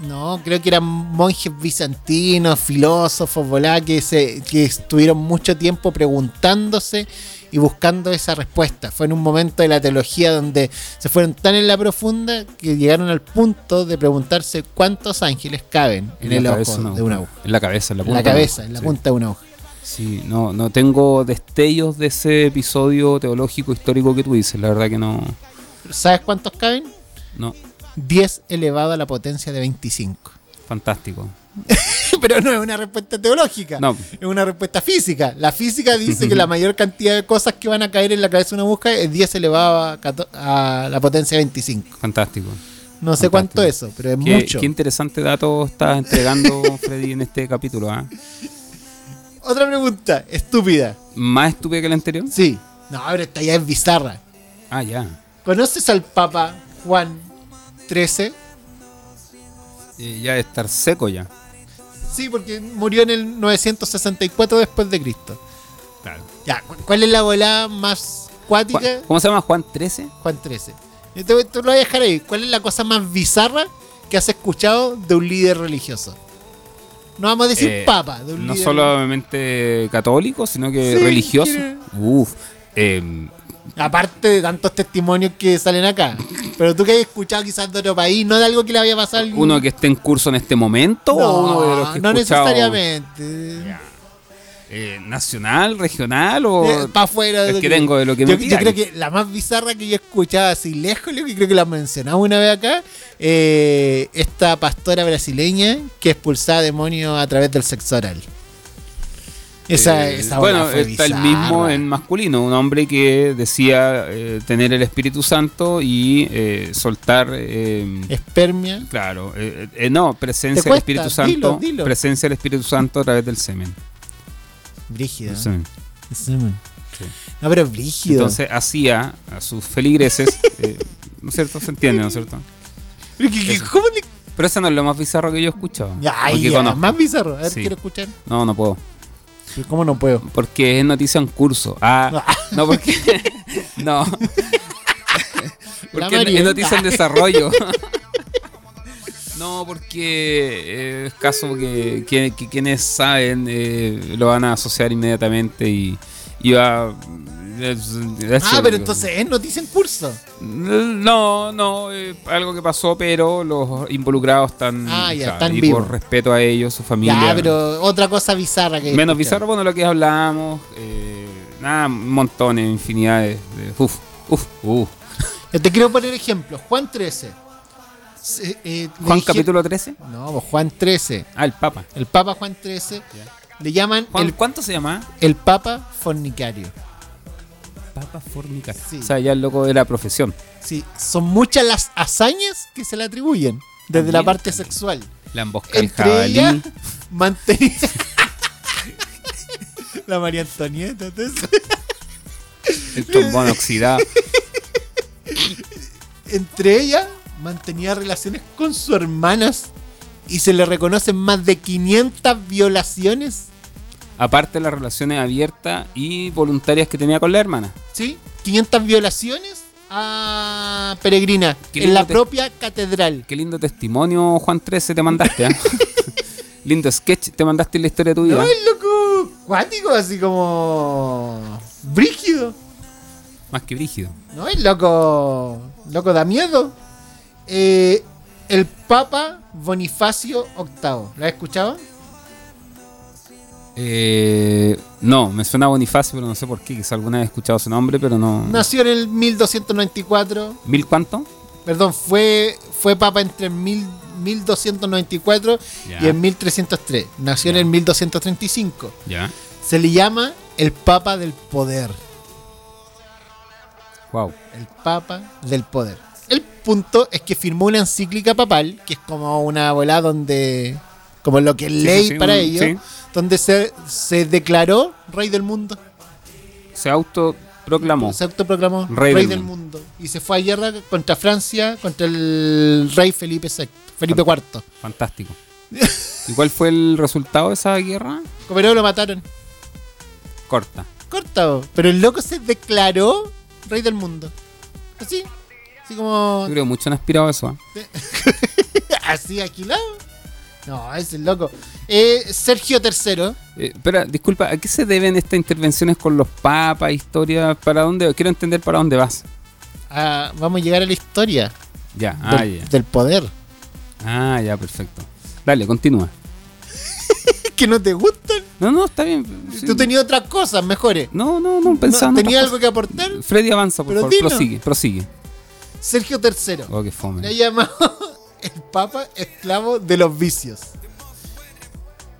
Speaker 3: No, creo que eran monjes bizantinos, filósofos, volá, que, se, que estuvieron mucho tiempo preguntándose y buscando esa respuesta. Fue en un momento de la teología donde se fueron tan en la profunda que llegaron al punto de preguntarse cuántos ángeles caben en, el
Speaker 4: cabeza
Speaker 3: ojo de una aguja.
Speaker 4: En la cabeza, en la
Speaker 3: En
Speaker 4: punta.
Speaker 3: la cabeza,
Speaker 4: aguja,
Speaker 3: en la
Speaker 4: sí.
Speaker 3: punta de una hoja.
Speaker 4: Sí, no, no tengo destellos de ese episodio teológico histórico que tú dices, la verdad que no.
Speaker 3: ¿Sabes cuántos caben?
Speaker 4: No,
Speaker 3: 10 elevado a la potencia de 25.
Speaker 4: fantástico.
Speaker 3: Pero no es una respuesta teológica.
Speaker 4: No.
Speaker 3: Es una respuesta física. La física dice que la mayor cantidad de cosas que van a caer en la cabeza de una aguja es 10 elevado a, la potencia de 25.
Speaker 4: Fantástico.
Speaker 3: No sé
Speaker 4: Fantástico.
Speaker 3: cuánto es eso, pero es
Speaker 4: Qué,
Speaker 3: mucho.
Speaker 4: qué interesante dato estás entregando, Freddy, en este capítulo. ¿ah?
Speaker 3: Otra pregunta, estúpida.
Speaker 4: ¿Más estúpida que la anterior?
Speaker 3: Sí. No, pero esta ya es bizarra.
Speaker 4: Ah, ya.
Speaker 3: ¿Conoces al Papa Juan XIII?
Speaker 4: Eh, ya de estar seco ya.
Speaker 3: Sí, porque murió en el 964 después de Cristo.
Speaker 4: Claro.
Speaker 3: Ya, ¿cu- ¿cuál es la volada más cuática?
Speaker 4: ¿Cómo se llama? Juan 13.
Speaker 3: Juan 13. Yo te, te lo voy a dejar ahí. ¿Cuál es la cosa más bizarra que has escuchado de un líder religioso? No vamos a decir
Speaker 4: Eh,
Speaker 3: papa, de
Speaker 4: No
Speaker 3: líder
Speaker 4: solamente católico, sino que
Speaker 3: Sí,
Speaker 4: religioso.
Speaker 3: quiere-
Speaker 4: Uf. em,
Speaker 3: Aparte de tantos testimonios que salen acá. Pero tú que has escuchado quizás de otro país, no de algo que le había pasado a alguien.
Speaker 4: ¿Uno que esté en curso en este momento
Speaker 3: no,
Speaker 4: o uno de los que
Speaker 3: no
Speaker 4: escuchado,
Speaker 3: necesariamente.
Speaker 4: Eh, nacional, regional o
Speaker 3: para afuera.
Speaker 4: es que tengo de lo que me
Speaker 3: yo, yo
Speaker 4: pidáis.
Speaker 3: creo que la más bizarra que yo he escuchado así lejos, que creo que la mencionamos una vez acá, eh, esta pastora brasileña que expulsaba demonios a través del sexo oral. Esa,
Speaker 4: Eh,
Speaker 3: esa
Speaker 4: bueno,
Speaker 3: fue
Speaker 4: está el mismo en masculino, un hombre que decía eh, tener el Espíritu Santo y eh, soltar, eh,
Speaker 3: Espermia.
Speaker 4: claro, eh, eh, no, presencia del Espíritu Santo,
Speaker 3: dilo, dilo.
Speaker 4: presencia del Espíritu Santo a través del semen.
Speaker 3: Brígido.
Speaker 4: Semen. Sí.
Speaker 3: No, pero brígido.
Speaker 4: Entonces hacía a sus feligreses, eh, ¿no es cierto? Se entiende, ¿no es cierto?
Speaker 3: Pero que- que- ¿Cómo le-
Speaker 4: Pero eso no es lo más bizarro que yo he escuchado.
Speaker 3: Ya, más bizarro. A ver,
Speaker 4: Sí.
Speaker 3: quiero escuchar.
Speaker 4: No, no puedo.
Speaker 3: ¿Cómo no puedo?
Speaker 4: Porque es noticia en curso. Ah, no, porque. no. Porque es noticia en desarrollo. No, porque eh, es caso que, que- que quienes saben eh, lo van a asociar inmediatamente y, y va.
Speaker 3: Ah, pero entonces es noticia en curso.
Speaker 4: No, no, eh, algo que pasó, pero los involucrados están.
Speaker 3: Ah, ya, están
Speaker 4: y
Speaker 3: vivos.
Speaker 4: por respeto a ellos, su familia.
Speaker 3: Ya, pero otra cosa bizarra que.
Speaker 4: Menos bizarro, bueno, lo que hablábamos. Eh, nada, montones, infinidades. De, uf, uf, uf.
Speaker 3: Yo te quiero poner ejemplo. Juan 13. Eh, le
Speaker 4: Juan
Speaker 3: dije-
Speaker 4: capítulo 13.
Speaker 3: No, Juan 13.
Speaker 4: Ah, el Papa.
Speaker 3: El Papa Juan 13. Le llaman
Speaker 4: Juan,
Speaker 3: el,
Speaker 4: ¿Cuánto se llama?
Speaker 3: el Papa fornicario.
Speaker 4: papa fornicar.
Speaker 3: Sí.
Speaker 4: O sea, ya el loco de la profesión.
Speaker 3: Sí, son muchas las hazañas que se le atribuyen desde la parte
Speaker 4: también.
Speaker 3: sexual.
Speaker 4: La embosca del
Speaker 3: Entre
Speaker 4: jabalí.
Speaker 3: ellas, mantenía. la María Antonieta, entonces.
Speaker 4: El trombón oxidado.
Speaker 3: Entre ellas, mantenía relaciones con sus hermanas y se le reconocen más de 500 violaciones.
Speaker 4: Aparte de las relaciones abiertas y voluntarias que tenía con la hermana.
Speaker 3: ¿Sí? 500 violaciones a Peregrina en la propia catedral.
Speaker 4: Qué lindo testimonio, Juan 13, te mandaste. ¿ah? lindo sketch, te mandaste en la historia de tu vida.
Speaker 3: No, es loco cuático, así como. brígido.
Speaker 4: Más que brígido.
Speaker 3: No, es loco. Loco da miedo. Eh, el Papa Bonifacio VIII. ¿Lo has escuchado?
Speaker 4: Eh, no, me suena Bonifacio, pero no sé por qué. Quizá alguna vez he escuchado su nombre, pero no.
Speaker 3: Nació en el 1294.
Speaker 4: ¿Mil cuánto?
Speaker 3: Perdón, fue, fue Papa entre el mil- 1294
Speaker 4: Ya.
Speaker 3: y en 1303. Nació en el 1235.
Speaker 4: Ya.
Speaker 3: Se le llama el Papa del Poder.
Speaker 4: Wow.
Speaker 3: El Papa del Poder. Punto es que firmó una encíclica papal, que es como una bola donde. como lo que es
Speaker 4: Sí,
Speaker 3: ley
Speaker 4: sí, sí,
Speaker 3: para
Speaker 4: un-
Speaker 3: ellos,
Speaker 4: sí.
Speaker 3: donde se, se declaró rey del mundo.
Speaker 4: Se autoproclamó.
Speaker 3: Se autoproclamó
Speaker 4: Rey
Speaker 3: rey,
Speaker 4: del
Speaker 3: del mundo. Y se fue a guerra contra Francia, contra el rey Felipe VI, Felipe IV.
Speaker 4: Fantástico. ¿Y cuál fue el resultado de esa guerra?
Speaker 3: Pero lo mataron.
Speaker 4: Corta.
Speaker 3: Cortado. Pero el loco se declaró rey del mundo. Así. Así como.
Speaker 4: Yo creo mucho han aspirado a eso. ¿ah?
Speaker 3: Así aquilado. No, ese es loco. Eh, Sergio III.
Speaker 4: Eh, espera, disculpa, ¿a qué se deben estas intervenciones con los papas, historia? ¿Para dónde? Quiero entender para dónde vas.
Speaker 3: ah, vamos a llegar a la historia
Speaker 4: Ya, ah,
Speaker 3: del,
Speaker 4: ya.
Speaker 3: del poder.
Speaker 4: Ah, ya, perfecto. Dale, continúa.
Speaker 3: que no te gustan.
Speaker 4: No, no, está bien. sí.
Speaker 3: Tú tenías otras cosas mejores.
Speaker 4: No, no, no, pensando.
Speaker 3: ¿Tenía
Speaker 4: en
Speaker 3: algo que aportar?
Speaker 4: Freddy avanza, por
Speaker 3: Pero
Speaker 4: favor. Prosigue, prosigue.
Speaker 3: Sergio III.
Speaker 4: Oh, qué fome.
Speaker 3: Le ha llamado el Papa esclavo de los vicios.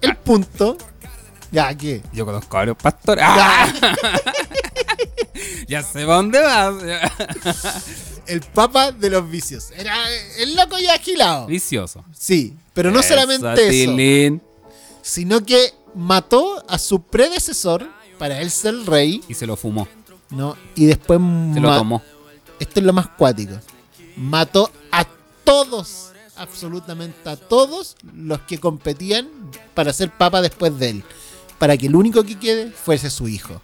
Speaker 3: El punto. Ya, ¿qué?
Speaker 4: Yo conozco a varios pastores. ¡Ah! ya sé para dónde vas.
Speaker 3: El Papa de los vicios. Era el loco ya agilado.
Speaker 4: Vicioso.
Speaker 3: Sí, pero no solamente
Speaker 4: Eso,
Speaker 3: eso,
Speaker 4: Tilín.
Speaker 3: sino que mató a su predecesor para él ser rey.
Speaker 4: Y se lo fumó.
Speaker 3: ¿no? Y después
Speaker 4: Se lo tomó.
Speaker 3: Esto es lo más cuático. Mató a todos, absolutamente a todos los que competían para ser papa después de él. Para que el único que quede fuese su hijo.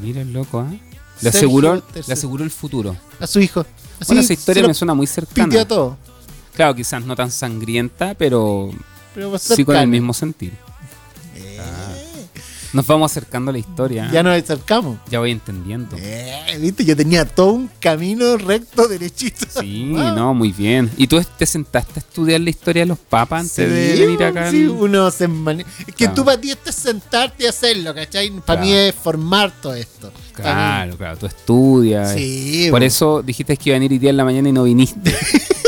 Speaker 4: Mira el loco, ¿eh? Le aseguró, le aseguró el futuro.
Speaker 3: A su hijo. Así
Speaker 4: bueno, esa historia me suena muy cercana.
Speaker 3: a todo.
Speaker 4: Claro, quizás no tan sangrienta, pero
Speaker 3: Pero
Speaker 4: sí con el mismo sentido. Nos vamos acercando a la historia.
Speaker 3: Ya nos acercamos.
Speaker 4: Ya voy entendiendo.
Speaker 3: Eh, Viste, yo tenía todo un camino recto, derechito.
Speaker 4: Sí,
Speaker 3: Wow.
Speaker 4: no, muy bien. ¿Y tú te sentaste a estudiar la historia de los papas antes
Speaker 3: Sí,
Speaker 4: de venir acá?
Speaker 3: sí, uno se mane- Es que
Speaker 4: Claro.
Speaker 3: tú para ti esto es sentarte y hacerlo, ¿cachai? Para
Speaker 4: Claro.
Speaker 3: mí es formar todo esto.
Speaker 4: Claro, claro, tú estudias.
Speaker 3: Sí,
Speaker 4: Por eso dijiste que iba a venir hoy día en la mañana y no viniste.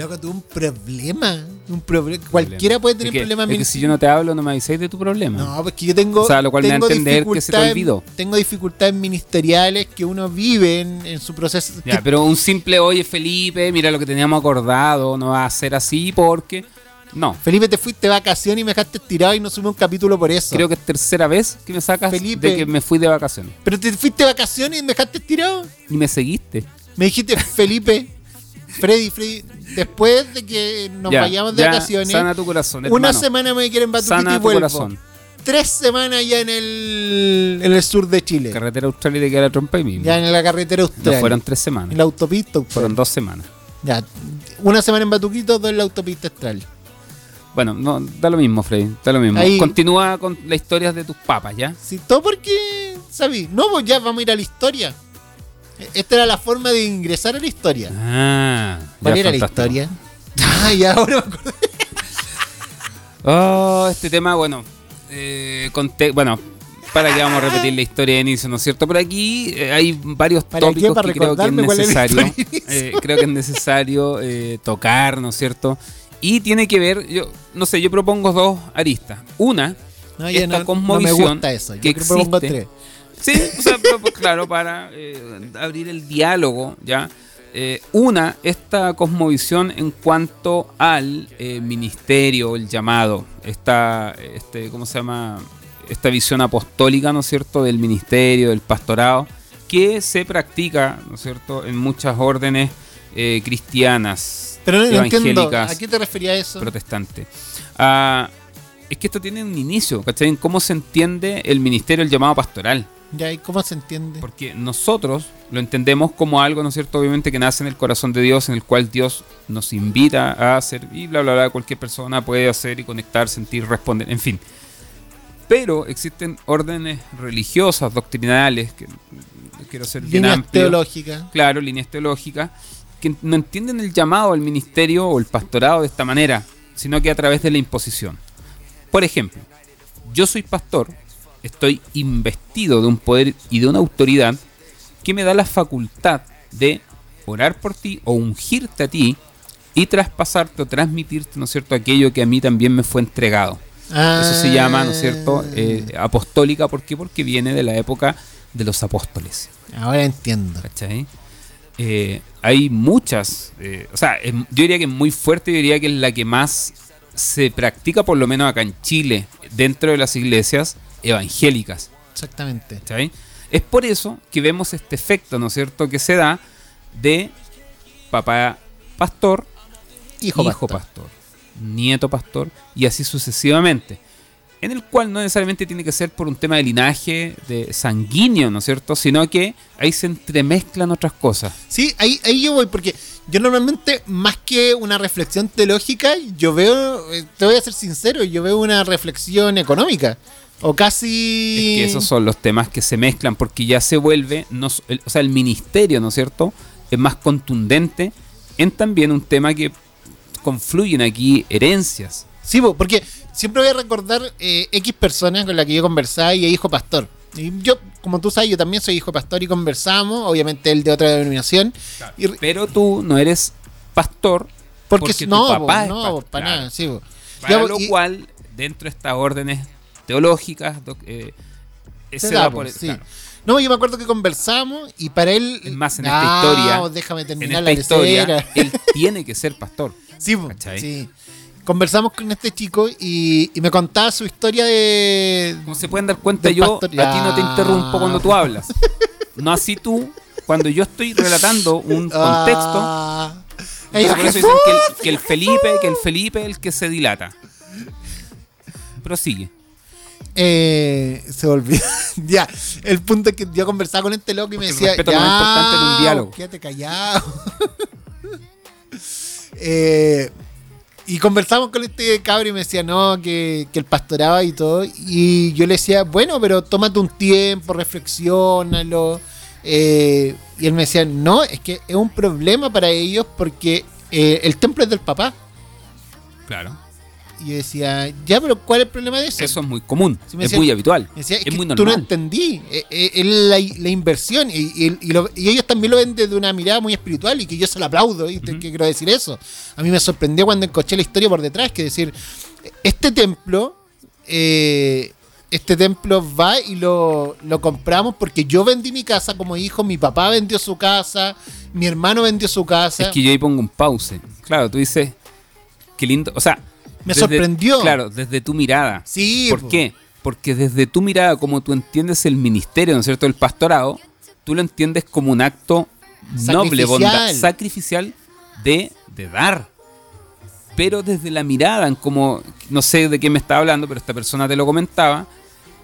Speaker 3: Loco, tuve un problema. Un problema. Cualquiera puede tener
Speaker 4: Es que-
Speaker 3: problemas
Speaker 4: es que si yo no te hablo, no me avisáis de tu problema.
Speaker 3: No, pues que yo tengo.
Speaker 4: O sea, lo cual me da a entender que se te olvidó.
Speaker 3: Tengo dificultades ministeriales que uno vive en, en su proceso.
Speaker 4: Ya,
Speaker 3: que-
Speaker 4: pero un simple, oye Felipe, mira lo que teníamos acordado, no va a ser así porque... No,
Speaker 3: Felipe, te fuiste de vacaciones y me dejaste tirado y no subí un capítulo por eso.
Speaker 4: creo que es tercera vez que me sacas
Speaker 3: Felipe.
Speaker 4: de que me fui de vacaciones.
Speaker 3: Pero te fuiste de vacaciones y me dejaste tirado.
Speaker 4: Y me seguiste.
Speaker 3: Me dijiste, Felipe, Freddy, Freddy, después de que nos
Speaker 4: Ya,
Speaker 3: vayamos de
Speaker 4: ya,
Speaker 3: vacaciones,
Speaker 4: Sana tu corazón,
Speaker 3: una semana me quieren batuquita y vuelvo.
Speaker 4: corazón.
Speaker 3: Tres semanas ya en el, en el sur de Chile.
Speaker 4: Carretera Australia y te queda la trompa y mismo.
Speaker 3: Ya en la carretera
Speaker 4: No
Speaker 3: austral.
Speaker 4: fueron tres semanas,
Speaker 3: En la autopista austral.
Speaker 4: fueron dos semanas.
Speaker 3: Ya, una semana en Batuquito, dos en la autopista austral.
Speaker 4: Bueno, no, da lo mismo, Freddy, da lo mismo.
Speaker 3: Ahí-
Speaker 4: Continúa con las historias de tus papas, ¿ya?
Speaker 3: Sí, todo porque, ¿sabí? No, pues ya vamos a ir a la historia. Esta era la forma de ingresar a la historia.
Speaker 4: Ah,
Speaker 3: ¿Cuál era la historia? Ah, ya ahora me acuerdo.
Speaker 4: Oh, este tema, bueno, eh, bueno, para que vamos a repetir la historia de inicio, ¿no es cierto? Por aquí eh, hay varios
Speaker 3: ¿Para
Speaker 4: tópicos
Speaker 3: ¿Para
Speaker 4: que creo que es necesario, eh, creo que es necesario eh, tocar, ¿no es cierto? Y tiene que ver, yo no sé, yo propongo dos aristas. Una,
Speaker 3: No,
Speaker 4: Esta
Speaker 3: no, no me
Speaker 4: cosmovisión
Speaker 3: gusta eso. Yo
Speaker 4: que existe.
Speaker 3: tres.
Speaker 4: Sí, o sea, pues, claro, para eh, abrir el diálogo, ¿ya? Eh, una, esta cosmovisión en cuanto al eh, ministerio, el llamado, esta, este, ¿cómo se llama? Esta visión apostólica, ¿no es cierto?, del ministerio, del pastorado, que se practica, ¿no es cierto?, en muchas órdenes eh, cristianas,
Speaker 3: Pero no, no entiendo.
Speaker 4: evangélicas,
Speaker 3: ¿A qué te refería eso?
Speaker 4: protestantes. Ah, es que esto tiene un inicio, ¿cachai? En cómo se entiende el ministerio, el llamado pastoral.
Speaker 3: Ya, ¿y cómo se entiende?
Speaker 4: Porque nosotros lo entendemos como algo, ¿no es cierto? Obviamente que nace en el corazón de Dios, en el cual Dios nos invita a hacer y bla, bla, bla. Cualquier persona puede hacer y conectar, sentir, responder, en fin. Pero existen órdenes religiosas, doctrinales, que quiero ser bien
Speaker 3: Líneas
Speaker 4: amplio.
Speaker 3: teológicas.
Speaker 4: Claro, líneas teológicas, que no entienden el llamado al ministerio o el pastorado de esta manera, sino que a través de la imposición. Por ejemplo, yo soy pastor, estoy investido de un poder y de una autoridad que me da la facultad de orar por ti o ungirte a ti y traspasarte o transmitirte, ¿no es cierto?, aquello que a mí también me fue entregado. Eso se llama, ¿no es cierto?, eh, apostólica. ¿Por qué? Porque viene de la época de los apóstoles.
Speaker 3: Ahora entiendo.
Speaker 4: ¿Cachai? Eh, hay muchas, eh, o sea, yo diría que es muy fuerte, yo diría que es la que más se practica, por lo menos acá en Chile, dentro de las iglesias evangélicas.
Speaker 3: Exactamente.
Speaker 4: Es por eso que vemos este efecto, ¿no es cierto?, que se da de papá pastor,
Speaker 3: Hijo,
Speaker 4: hijo,
Speaker 3: pastor.
Speaker 4: pastor, nieto pastor, y así sucesivamente. En el cual no necesariamente tiene que ser por un tema de linaje, de sanguíneo, ¿no es cierto? Sino que ahí se entremezclan otras cosas.
Speaker 3: Sí, ahí, ahí yo voy, porque yo normalmente, más que una reflexión teológica, yo veo, eh, te voy a ser sincero, yo veo una reflexión económica. O casi...
Speaker 4: Es que esos son los temas que se mezclan porque ya se vuelve, no, el- o sea, el ministerio, ¿no es cierto? Es más contundente en también un tema que confluyen aquí herencias.
Speaker 3: Sí, po, porque siempre voy a recordar eh, X personas con las que yo conversaba y hijo pastor. Y yo, como tú sabes, yo también soy hijo pastor y conversamos, obviamente él de otra denominación. Y,
Speaker 4: Pero tú no eres pastor
Speaker 3: porque,
Speaker 4: porque
Speaker 3: no,
Speaker 4: papá es
Speaker 3: no,
Speaker 4: pastor,
Speaker 3: para nada, sí. po.
Speaker 4: Para lo
Speaker 3: y-
Speaker 4: cual, dentro de estas órdenes teológicas, doc- eh,
Speaker 3: se da,
Speaker 4: da
Speaker 3: po,
Speaker 4: por
Speaker 3: sí.
Speaker 4: claro.
Speaker 3: No, yo me acuerdo que conversamos y para él.
Speaker 4: Es más, en
Speaker 3: Ah,
Speaker 4: esta historia,
Speaker 3: déjame
Speaker 4: En
Speaker 3: terminar
Speaker 4: esta
Speaker 3: la
Speaker 4: historia,
Speaker 3: lecera.
Speaker 4: él tiene que ser pastor.
Speaker 3: Sí, sí. Conversamos con este chico y, y me contaba su historia de.
Speaker 4: Como se pueden dar cuenta, yo
Speaker 3: pastor-
Speaker 4: a ti no te interrumpo cuando tú hablas. No así tú, cuando yo estoy relatando un contexto.
Speaker 3: Ah,
Speaker 4: entonces
Speaker 3: ella,
Speaker 4: por eso dicen que el, que el Felipe, que el Felipe es el que se dilata. Prosigue.
Speaker 3: Eh, se olvidó. ya, el punto es que yo conversaba con este loco y me
Speaker 4: el
Speaker 3: decía.
Speaker 4: respeto es lo
Speaker 3: ya,
Speaker 4: más importante en un diálogo".
Speaker 3: Quédate callado. Eh, y conversamos con este cabro y me decía, no, que, que él pastoraba y todo. Y yo le decía, bueno, pero tómate un tiempo, reflexiónalo. Eh, y él me decía, no, es que es un problema para ellos porque eh, el templo es del papá.
Speaker 4: Claro.
Speaker 3: Y yo decía, ya, pero ¿cuál es el problema de eso?
Speaker 4: Eso es muy común.
Speaker 3: Sí,
Speaker 4: es
Speaker 3: decía-
Speaker 4: muy habitual.
Speaker 3: Decía,
Speaker 4: es
Speaker 3: es que
Speaker 4: muy
Speaker 3: tú no
Speaker 4: normal.
Speaker 3: entendí. Eh, eh, es la, la inversión. Y, y- y lo- y ellos también lo ven desde una mirada muy espiritual y que yo se lo aplaudo. Y que quiero decir eso. A mí me sorprendió cuando encoché la historia por detrás. Que decir, este templo, eh, este templo va y lo, lo compramos porque yo vendí mi casa como hijo, mi papá vendió su casa, mi hermano vendió su casa.
Speaker 4: Es que yo ahí pongo un pause. Claro, tú dices, qué lindo. O sea,
Speaker 3: Me
Speaker 4: desde-
Speaker 3: sorprendió.
Speaker 4: Claro, desde tu mirada.
Speaker 3: Sí,
Speaker 4: ¿Por
Speaker 3: po.
Speaker 4: qué? Porque desde tu mirada, como tú entiendes el ministerio, ¿no es cierto?, el pastorado, tú lo entiendes como un acto noble, bondad, sacrificial de, de dar. Pero desde la mirada, en como, no sé de qué me está hablando, pero esta persona te lo comentaba,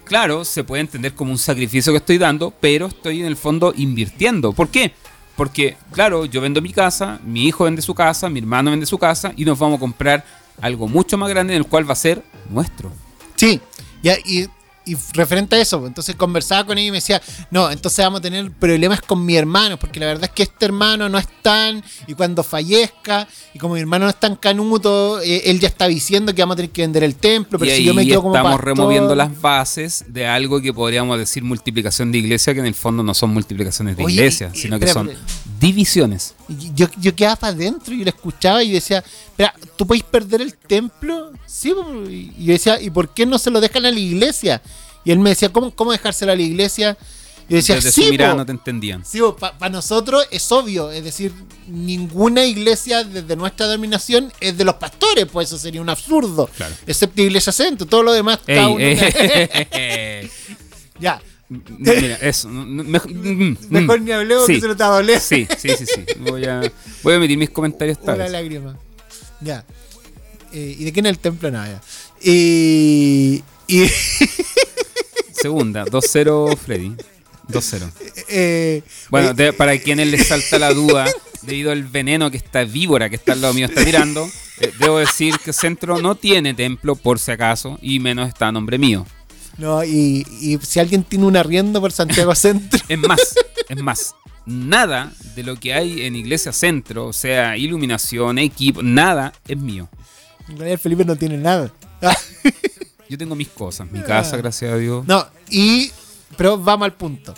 Speaker 4: claro, se puede entender como un sacrificio que estoy dando, pero estoy en el fondo invirtiendo. ¿Por qué? Porque, claro, yo vendo mi casa, mi hijo vende su casa, mi hermano vende su casa y nos vamos a comprar algo mucho más grande en el cual va a ser nuestro.
Speaker 3: Sí, ya, y, y referente a eso, entonces conversaba con él y me decía, no, entonces vamos a tener problemas con mi hermano, porque la verdad es que este hermano no es tan, y cuando fallezca, y como mi hermano no es tan canuto, eh, él ya está diciendo que vamos a tener que vender el templo, pero
Speaker 4: y
Speaker 3: si
Speaker 4: ahí
Speaker 3: yo me quedo como
Speaker 4: estamos
Speaker 3: pastor-
Speaker 4: removiendo las bases de algo que podríamos decir multiplicación de iglesia, que en el fondo no son multiplicaciones de
Speaker 3: Oye,
Speaker 4: iglesia,
Speaker 3: y- y-
Speaker 4: sino que son divisiones.
Speaker 3: Yo, yo quedaba para adentro y lo escuchaba y decía, pero ¿tú podéis perder el templo? Sí, y yo decía, ¿y por qué no se lo dejan a la iglesia? Y él me decía, ¿cómo, cómo dejárselo a la iglesia? Y decía,
Speaker 4: Desde
Speaker 3: sí,
Speaker 4: su mirada
Speaker 3: po.
Speaker 4: no te entendían.
Speaker 3: Sí, para nosotros es obvio, es decir, ninguna iglesia desde nuestra dominación es de los pastores, pues eso sería un absurdo.
Speaker 4: Claro.
Speaker 3: Excepto Iglesia Centro, todo lo demás. cada
Speaker 4: Ey,
Speaker 3: ya,
Speaker 4: Mira, eso. no- mejor mm,
Speaker 3: mejor
Speaker 4: mm.
Speaker 3: ni hablemos
Speaker 4: Sí.
Speaker 3: que se lo te va a doler.
Speaker 4: Sí, sí, sí, sí. Voy a, voy a emitir mis comentarios esta
Speaker 3: Una lágrima. Ya. Eh, ¿Y de quién es el templo? Nada, y
Speaker 4: Segunda, 2-0 Freddy. 2-0.
Speaker 3: eh,
Speaker 4: Bueno,
Speaker 3: oye,
Speaker 4: de- para quienes les salta la duda, debido al veneno que esta víbora que está al lado mío está tirando, eh, debo decir que Centro no tiene templo por si acaso, y menos está a nombre mío.
Speaker 3: no, y, y si alguien tiene un arriendo por Santiago Centro.
Speaker 4: Es más, es más, nada de lo que hay en Iglesia Centro, o sea, iluminación, equipo, nada es mío.
Speaker 3: En realidad Felipe no tiene nada.
Speaker 4: Yo tengo mis cosas, mi casa, gracias a Dios.
Speaker 3: No, y. Pero vamos al punto.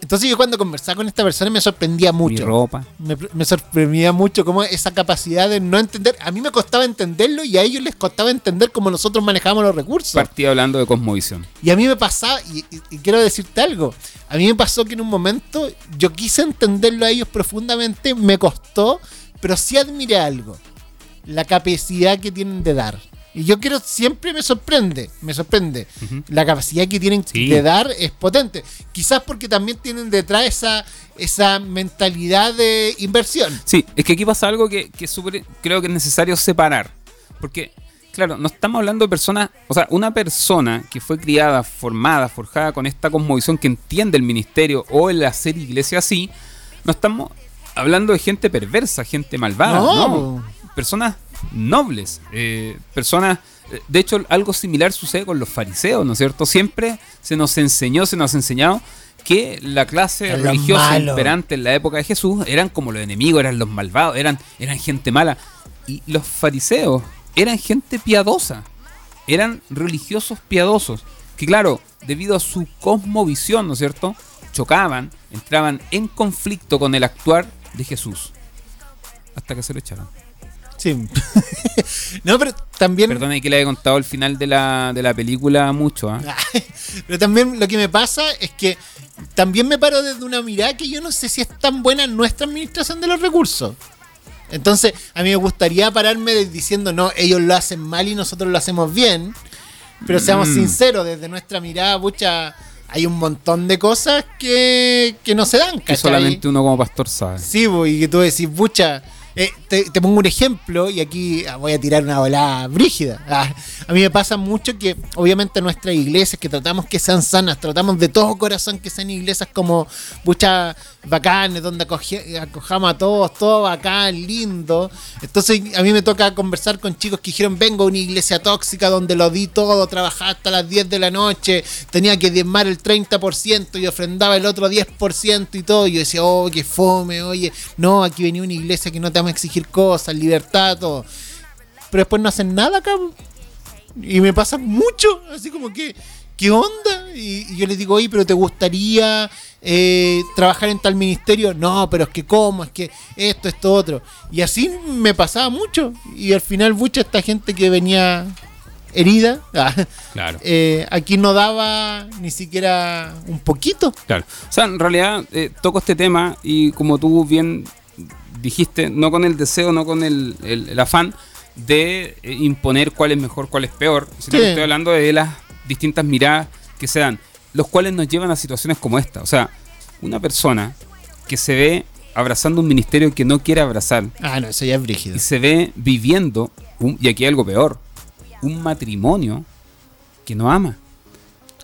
Speaker 3: Entonces yo cuando conversaba con esta persona me sorprendía
Speaker 4: Mi
Speaker 3: mucho.
Speaker 4: ropa.
Speaker 3: Me, me sorprendía mucho cómo esa capacidad de no entender. A mí me costaba entenderlo y a ellos les costaba entender cómo nosotros manejamos los recursos.
Speaker 4: Partí hablando de Cosmovisión.
Speaker 3: Y a mí me pasaba, y, y- y quiero decirte algo, a mí me pasó que en un momento yo quise entenderlo a ellos profundamente, me costó, pero sí admiré algo, la capacidad que tienen de dar. Y yo quiero, siempre me sorprende, me sorprende. La capacidad que tienen
Speaker 4: Sí.
Speaker 3: de dar es potente. Quizás porque también tienen detrás esa, esa mentalidad de inversión.
Speaker 4: Sí, es que aquí pasa algo que, que es súper- creo que es necesario separar. Porque, claro, no estamos hablando de personas, o sea, una persona que fue criada, formada, forjada con esta cosmovisión que entiende el ministerio o el hacer iglesia así, no estamos hablando de gente perversa, gente malvada,
Speaker 3: No,
Speaker 4: no. Personas nobles, eh, personas... eh, De hecho, algo similar sucede con los fariseos, ¿no es cierto? Siempre se nos enseñó, se nos ha enseñado que la clase
Speaker 3: Eran
Speaker 4: religiosa imperante en la época de Jesús eran como los enemigos, eran los malvados, eran, eran gente mala. Y los fariseos eran gente piadosa, eran religiosos piadosos, que claro, debido a su cosmovisión, ¿no es cierto?, chocaban, entraban en conflicto con el actuar de Jesús. Hasta que se lo echaron.
Speaker 3: Sí. no, pero también...
Speaker 4: Perdona que le haya contado el final de la, de la película mucho, ¿ah?
Speaker 3: Pero también lo que me pasa es que también me paro desde una mirada que yo no sé si es tan buena nuestra administración de los recursos. Entonces, a mí me gustaría pararme diciendo, no, ellos lo hacen mal y nosotros lo hacemos bien. Pero seamos
Speaker 4: Mm.
Speaker 3: sinceros, desde nuestra mirada, pucha, hay un montón de cosas que, que no se dan,
Speaker 4: Que
Speaker 3: ¿cachai?
Speaker 4: solamente uno como pastor sabe.
Speaker 3: Sí, bo, y que tú decís, pucha, eh, te, pongo un ejemplo y aquí ah, voy a tirar una volada brígida. Ah, a mí me pasa mucho que, obviamente, nuestras iglesias, que tratamos que sean sanas, tratamos de todo corazón que sean iglesias como, pucha, bacanes, donde acoge- acojamos a todos, todo bacán, lindo. Entonces, a mí me toca conversar con chicos que dijeron, vengo a una iglesia tóxica donde lo di todo, trabajaba hasta las 10 de la noche, tenía que diezmar el 30% y ofrendaba el otro 10% y todo. Y yo decía, oh, qué fome, oye, no, aquí venía una iglesia que no te vamos a exigir cosas, libertad, todo. Pero después no hacen nada acá. Y me pasa mucho, así como que, ¿qué onda? Y, y yo les digo, oye, pero ¿te gustaría eh, trabajar en tal ministerio? No, pero es que cómo, es que esto, esto, otro. Y así me pasaba mucho. Y al final, mucha esta gente que venía herida, ah,
Speaker 4: Claro.
Speaker 3: eh, aquí no daba ni siquiera un poquito.
Speaker 4: Claro. O sea, en realidad eh, toco este tema y como tú bien dijiste, no con el deseo, no con el, el- el afán de eh, imponer cuál es mejor, cuál es peor, sino
Speaker 3: Sí.
Speaker 4: que estoy hablando de las distintas miradas que se dan, los cuales nos llevan a situaciones como esta. O sea, una persona que se ve abrazando un ministerio que no quiere abrazar
Speaker 3: Ah, no, eso ya es brígido.
Speaker 4: y se ve viviendo, un- y aquí hay algo peor, un matrimonio que no ama.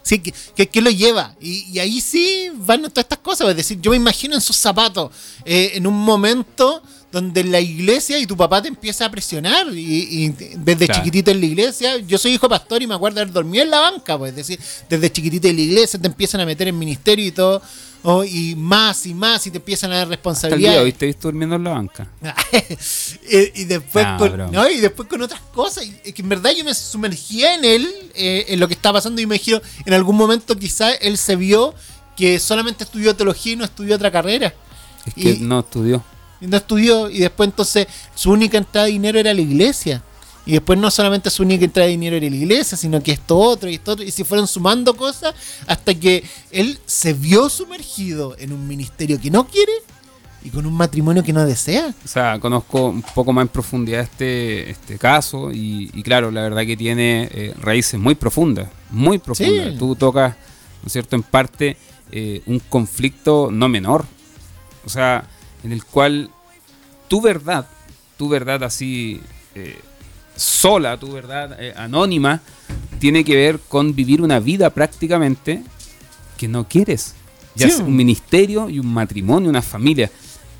Speaker 3: Sí, que, que, que lo lleva. Y, y ahí sí van todas estas cosas. Es decir, yo me imagino en sus zapatos, eh, en un momento donde en la iglesia y tu papá te empieza a presionar. Y, y desde
Speaker 4: Claro.
Speaker 3: chiquitito en la iglesia, yo soy hijo pastor y me acuerdo de haber dormido en la banca. Pues, es decir, desde chiquitito en la iglesia te empiezan a meter en ministerio y todo. Oh, y más y más y te empiezan a dar
Speaker 4: Hasta el día
Speaker 3: responsabilidades.
Speaker 4: de hoy te durmiendo en la banca.
Speaker 3: y, y después
Speaker 4: No,
Speaker 3: con,
Speaker 4: broma.
Speaker 3: no, y después con otras cosas. Y, que en verdad yo me sumergía en él, eh, en lo que estaba pasando, y me dijeron, en algún momento quizás él se vio que solamente estudió teología y no estudió otra carrera.
Speaker 4: Es que
Speaker 3: Y-
Speaker 4: no estudió.
Speaker 3: No estudió, y después entonces su única entrada de dinero era la iglesia. Y después no solamente su única entrada de dinero era la iglesia, sino que esto otro y esto otro. Y se fueron sumando cosas hasta que él se vio sumergido en un ministerio que no quiere y con un matrimonio que no desea.
Speaker 4: O sea, conozco un poco más en profundidad este, este caso y, y claro, la verdad que tiene eh, raíces muy profundas, muy profundas.
Speaker 3: Sí.
Speaker 4: Tú tocas, ¿no es cierto?, en parte eh, un conflicto no menor. O sea, en el cual tu verdad, tu verdad así eh, sola, tu verdad eh, anónima, tiene que ver con vivir una vida prácticamente que no quieres. Ya
Speaker 3: Sí.
Speaker 4: sea un ministerio y un matrimonio, una familia.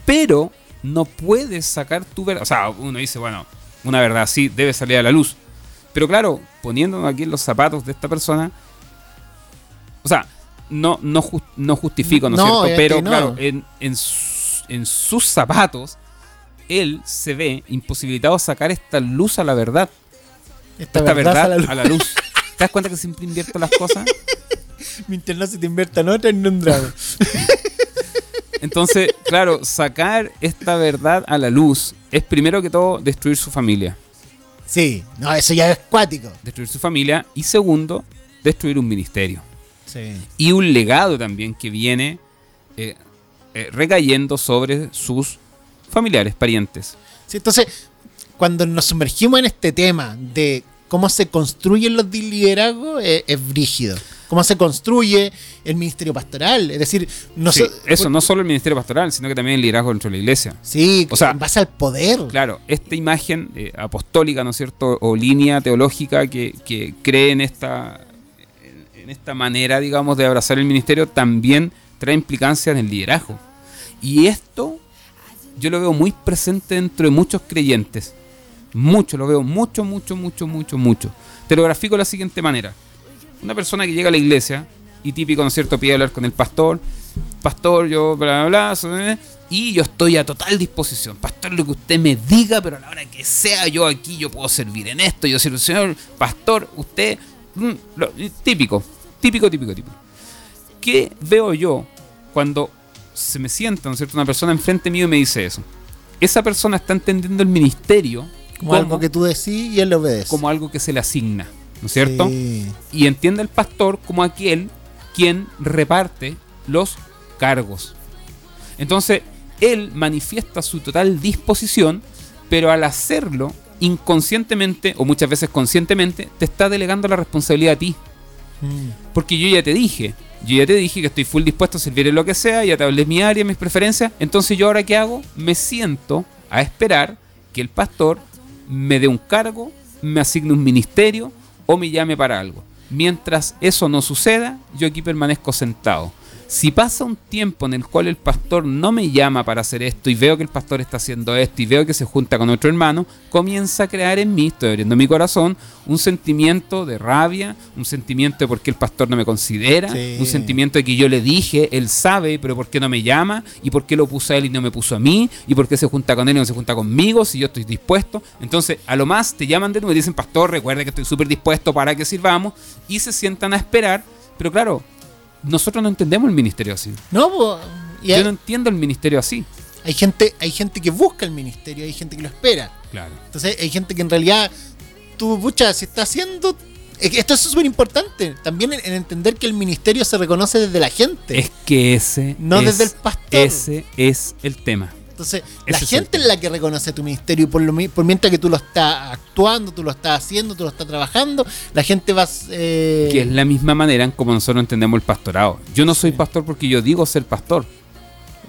Speaker 4: Pero no puedes sacar tu verdad. O sea, uno dice, bueno, una verdad así debe salir a la luz. Pero claro, poniéndonos aquí en los zapatos de esta persona, o sea, no, no, no justifico, ¿no es
Speaker 3: No,
Speaker 4: cierto?
Speaker 3: es
Speaker 4: Pero
Speaker 3: no.
Speaker 4: claro, en, en sus zapatos, él se ve imposibilitado de sacar esta luz a la verdad.
Speaker 3: Esta,
Speaker 4: Esta
Speaker 3: verdad,
Speaker 4: verdad
Speaker 3: a la luz.
Speaker 4: ¿Te das cuenta que siempre invierto las cosas?
Speaker 3: Mientras no se te invierta en otra en un drama.
Speaker 4: Entonces, claro, sacar esta verdad a la luz es primero que todo destruir su familia.
Speaker 3: Sí, no, eso ya es cuático.
Speaker 4: Destruir su familia y segundo, destruir un ministerio.
Speaker 3: Sí.
Speaker 4: Y un legado también que viene eh, eh, recayendo sobre sus familiares, parientes.
Speaker 3: Sí, entonces, cuando nos sumergimos en este tema de cómo se construyen los liderazgos, eh, es brígido. Cómo se construye el ministerio pastoral. Es decir, no
Speaker 4: Sí,
Speaker 3: so-
Speaker 4: eso, no solo el ministerio pastoral, sino que también el liderazgo dentro de la iglesia.
Speaker 3: Sí,
Speaker 4: O sea,
Speaker 3: en base al poder.
Speaker 4: Claro, esta imagen eh, apostólica, ¿no es cierto? O línea teológica que, que cree en esta, en, en esta manera, digamos, de abrazar el ministerio, también trae implicancias en el liderazgo. Y esto yo lo veo muy presente dentro de muchos creyentes. Mucho, lo veo mucho, mucho, mucho, mucho, mucho. Te lo grafico de la siguiente manera. Una persona que llega a la iglesia y típico, ¿no es cierto?, pide hablar con el pastor. Pastor, yo, bla, bla, bla, ¿eh? y yo estoy a total disposición. Pastor, lo que usted me diga, pero a la hora que sea, yo aquí, yo puedo servir en esto, yo sirvo, señor, pastor, usted, mm, típico, típico, típico, típico. ¿Qué veo yo cuando se me sienta, ¿no es cierto?, una persona enfrente mío y me dice eso? Esa persona está entendiendo el ministerio
Speaker 3: como algo que tú decís y él lo obedece.
Speaker 4: como algo que se le asigna, ¿no es cierto?
Speaker 3: Sí.
Speaker 4: y entiende al pastor como aquel quien reparte los cargos. Entonces, él manifiesta su total disposición, pero al hacerlo inconscientemente o muchas veces conscientemente, te está delegando la responsabilidad a ti.
Speaker 3: Mm.
Speaker 4: Porque yo ya te dije, yo ya te dije que estoy full dispuesto a servir en lo que sea, ya te hablé mi área, mis preferencias, entonces yo ahora qué hago? Me siento a esperar que el pastor me dé un cargo, me asigne un ministerio o me llame para algo. Mientras eso no suceda, yo aquí permanezco sentado. Si pasa un tiempo en el cual el pastor no me llama para hacer esto y veo que el pastor está haciendo esto y veo que se junta con otro hermano, comienza a crear en mí, estoy abriendo mi corazón, un sentimiento de rabia, un sentimiento de por qué el pastor no me considera,
Speaker 3: Sí.
Speaker 4: un sentimiento de que yo le dije, él sabe, pero por qué no me llama y por qué lo puso a él y no me puso a mí y por qué se junta con él y no se junta conmigo si yo estoy dispuesto. Entonces, a lo más te llaman de nuevo y dicen, pastor, recuerde que estoy súper dispuesto para que sirvamos y se sientan a esperar, pero claro, nosotros no entendemos el ministerio así.
Speaker 3: No, po, y
Speaker 4: Yo
Speaker 3: hay,
Speaker 4: no entiendo el ministerio así.
Speaker 3: hay gente, hay gente que busca el ministerio, hay gente que lo espera.
Speaker 4: Claro.
Speaker 3: Entonces hay gente que en realidad, tú, pucha, se está haciendo. Esto es súper importante. También en, en entender que el ministerio se reconoce desde la gente.
Speaker 4: Es que ese
Speaker 3: No
Speaker 4: es,
Speaker 3: desde el pastor.
Speaker 4: Ese es el tema.
Speaker 3: Entonces, la
Speaker 4: Ese
Speaker 3: gente es la que reconoce tu ministerio. y Por, lo, por mientras que tú lo estás actuando, tú lo estás haciendo, tú lo estás trabajando, la gente va. eh,
Speaker 4: Que es la misma manera en como nosotros entendemos el pastorado. Yo no soy pastor porque yo digo ser pastor.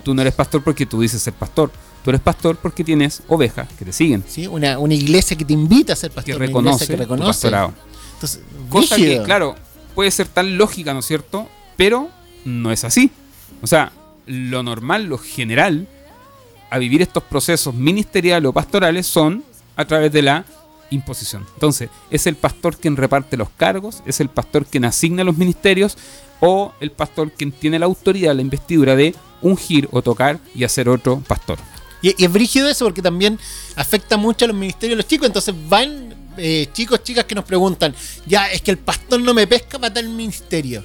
Speaker 4: Tú no eres pastor porque tú dices ser pastor. Tú eres pastor porque tienes ovejas que te siguen,
Speaker 3: ¿sí? una, una iglesia que te invita a ser pastor.
Speaker 4: que reconoce,
Speaker 3: que
Speaker 4: tu
Speaker 3: reconoce.
Speaker 4: pastorado.
Speaker 3: Entonces,
Speaker 4: Cosa que, claro, puede ser tan lógica, ¿no es cierto? Pero no es así. O sea, lo normal, lo general, a vivir estos procesos ministeriales o pastorales son a través de la imposición. Entonces, es el pastor quien reparte los cargos, es el pastor quien asigna los ministerios o el pastor quien tiene la autoridad, la investidura de ungir o tocar y hacer otro pastor.
Speaker 3: Y, es brígido eso porque también afecta mucho a los ministerios de los chicos. Entonces van eh, chicos, chicas que nos preguntan, ya, es que el pastor no me pesca para tal ministerio.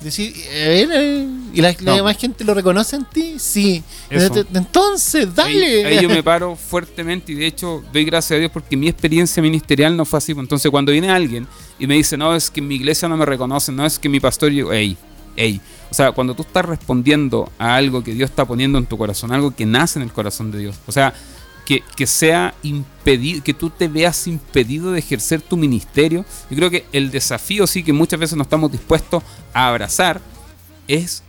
Speaker 3: Decir, eh, ¿y la, demás gente lo reconoce en ti? Sí.
Speaker 4: Eso.
Speaker 3: Entonces, dale.
Speaker 4: Ahí, ahí yo me paro fuertemente y de hecho doy gracias a Dios porque mi experiencia ministerial no fue así. Entonces cuando viene alguien y me dice, no, es que en mi iglesia no me reconocen, no es que mi pastor, yo digo, ey, ey. O sea, cuando tú estás respondiendo a algo que Dios está poniendo en tu corazón, algo que nace en el corazón de Dios, o sea, que, que sea impedido, que tú te veas impedido de ejercer tu ministerio, yo creo que el desafío sí que muchas veces no estamos dispuestos a abrazar es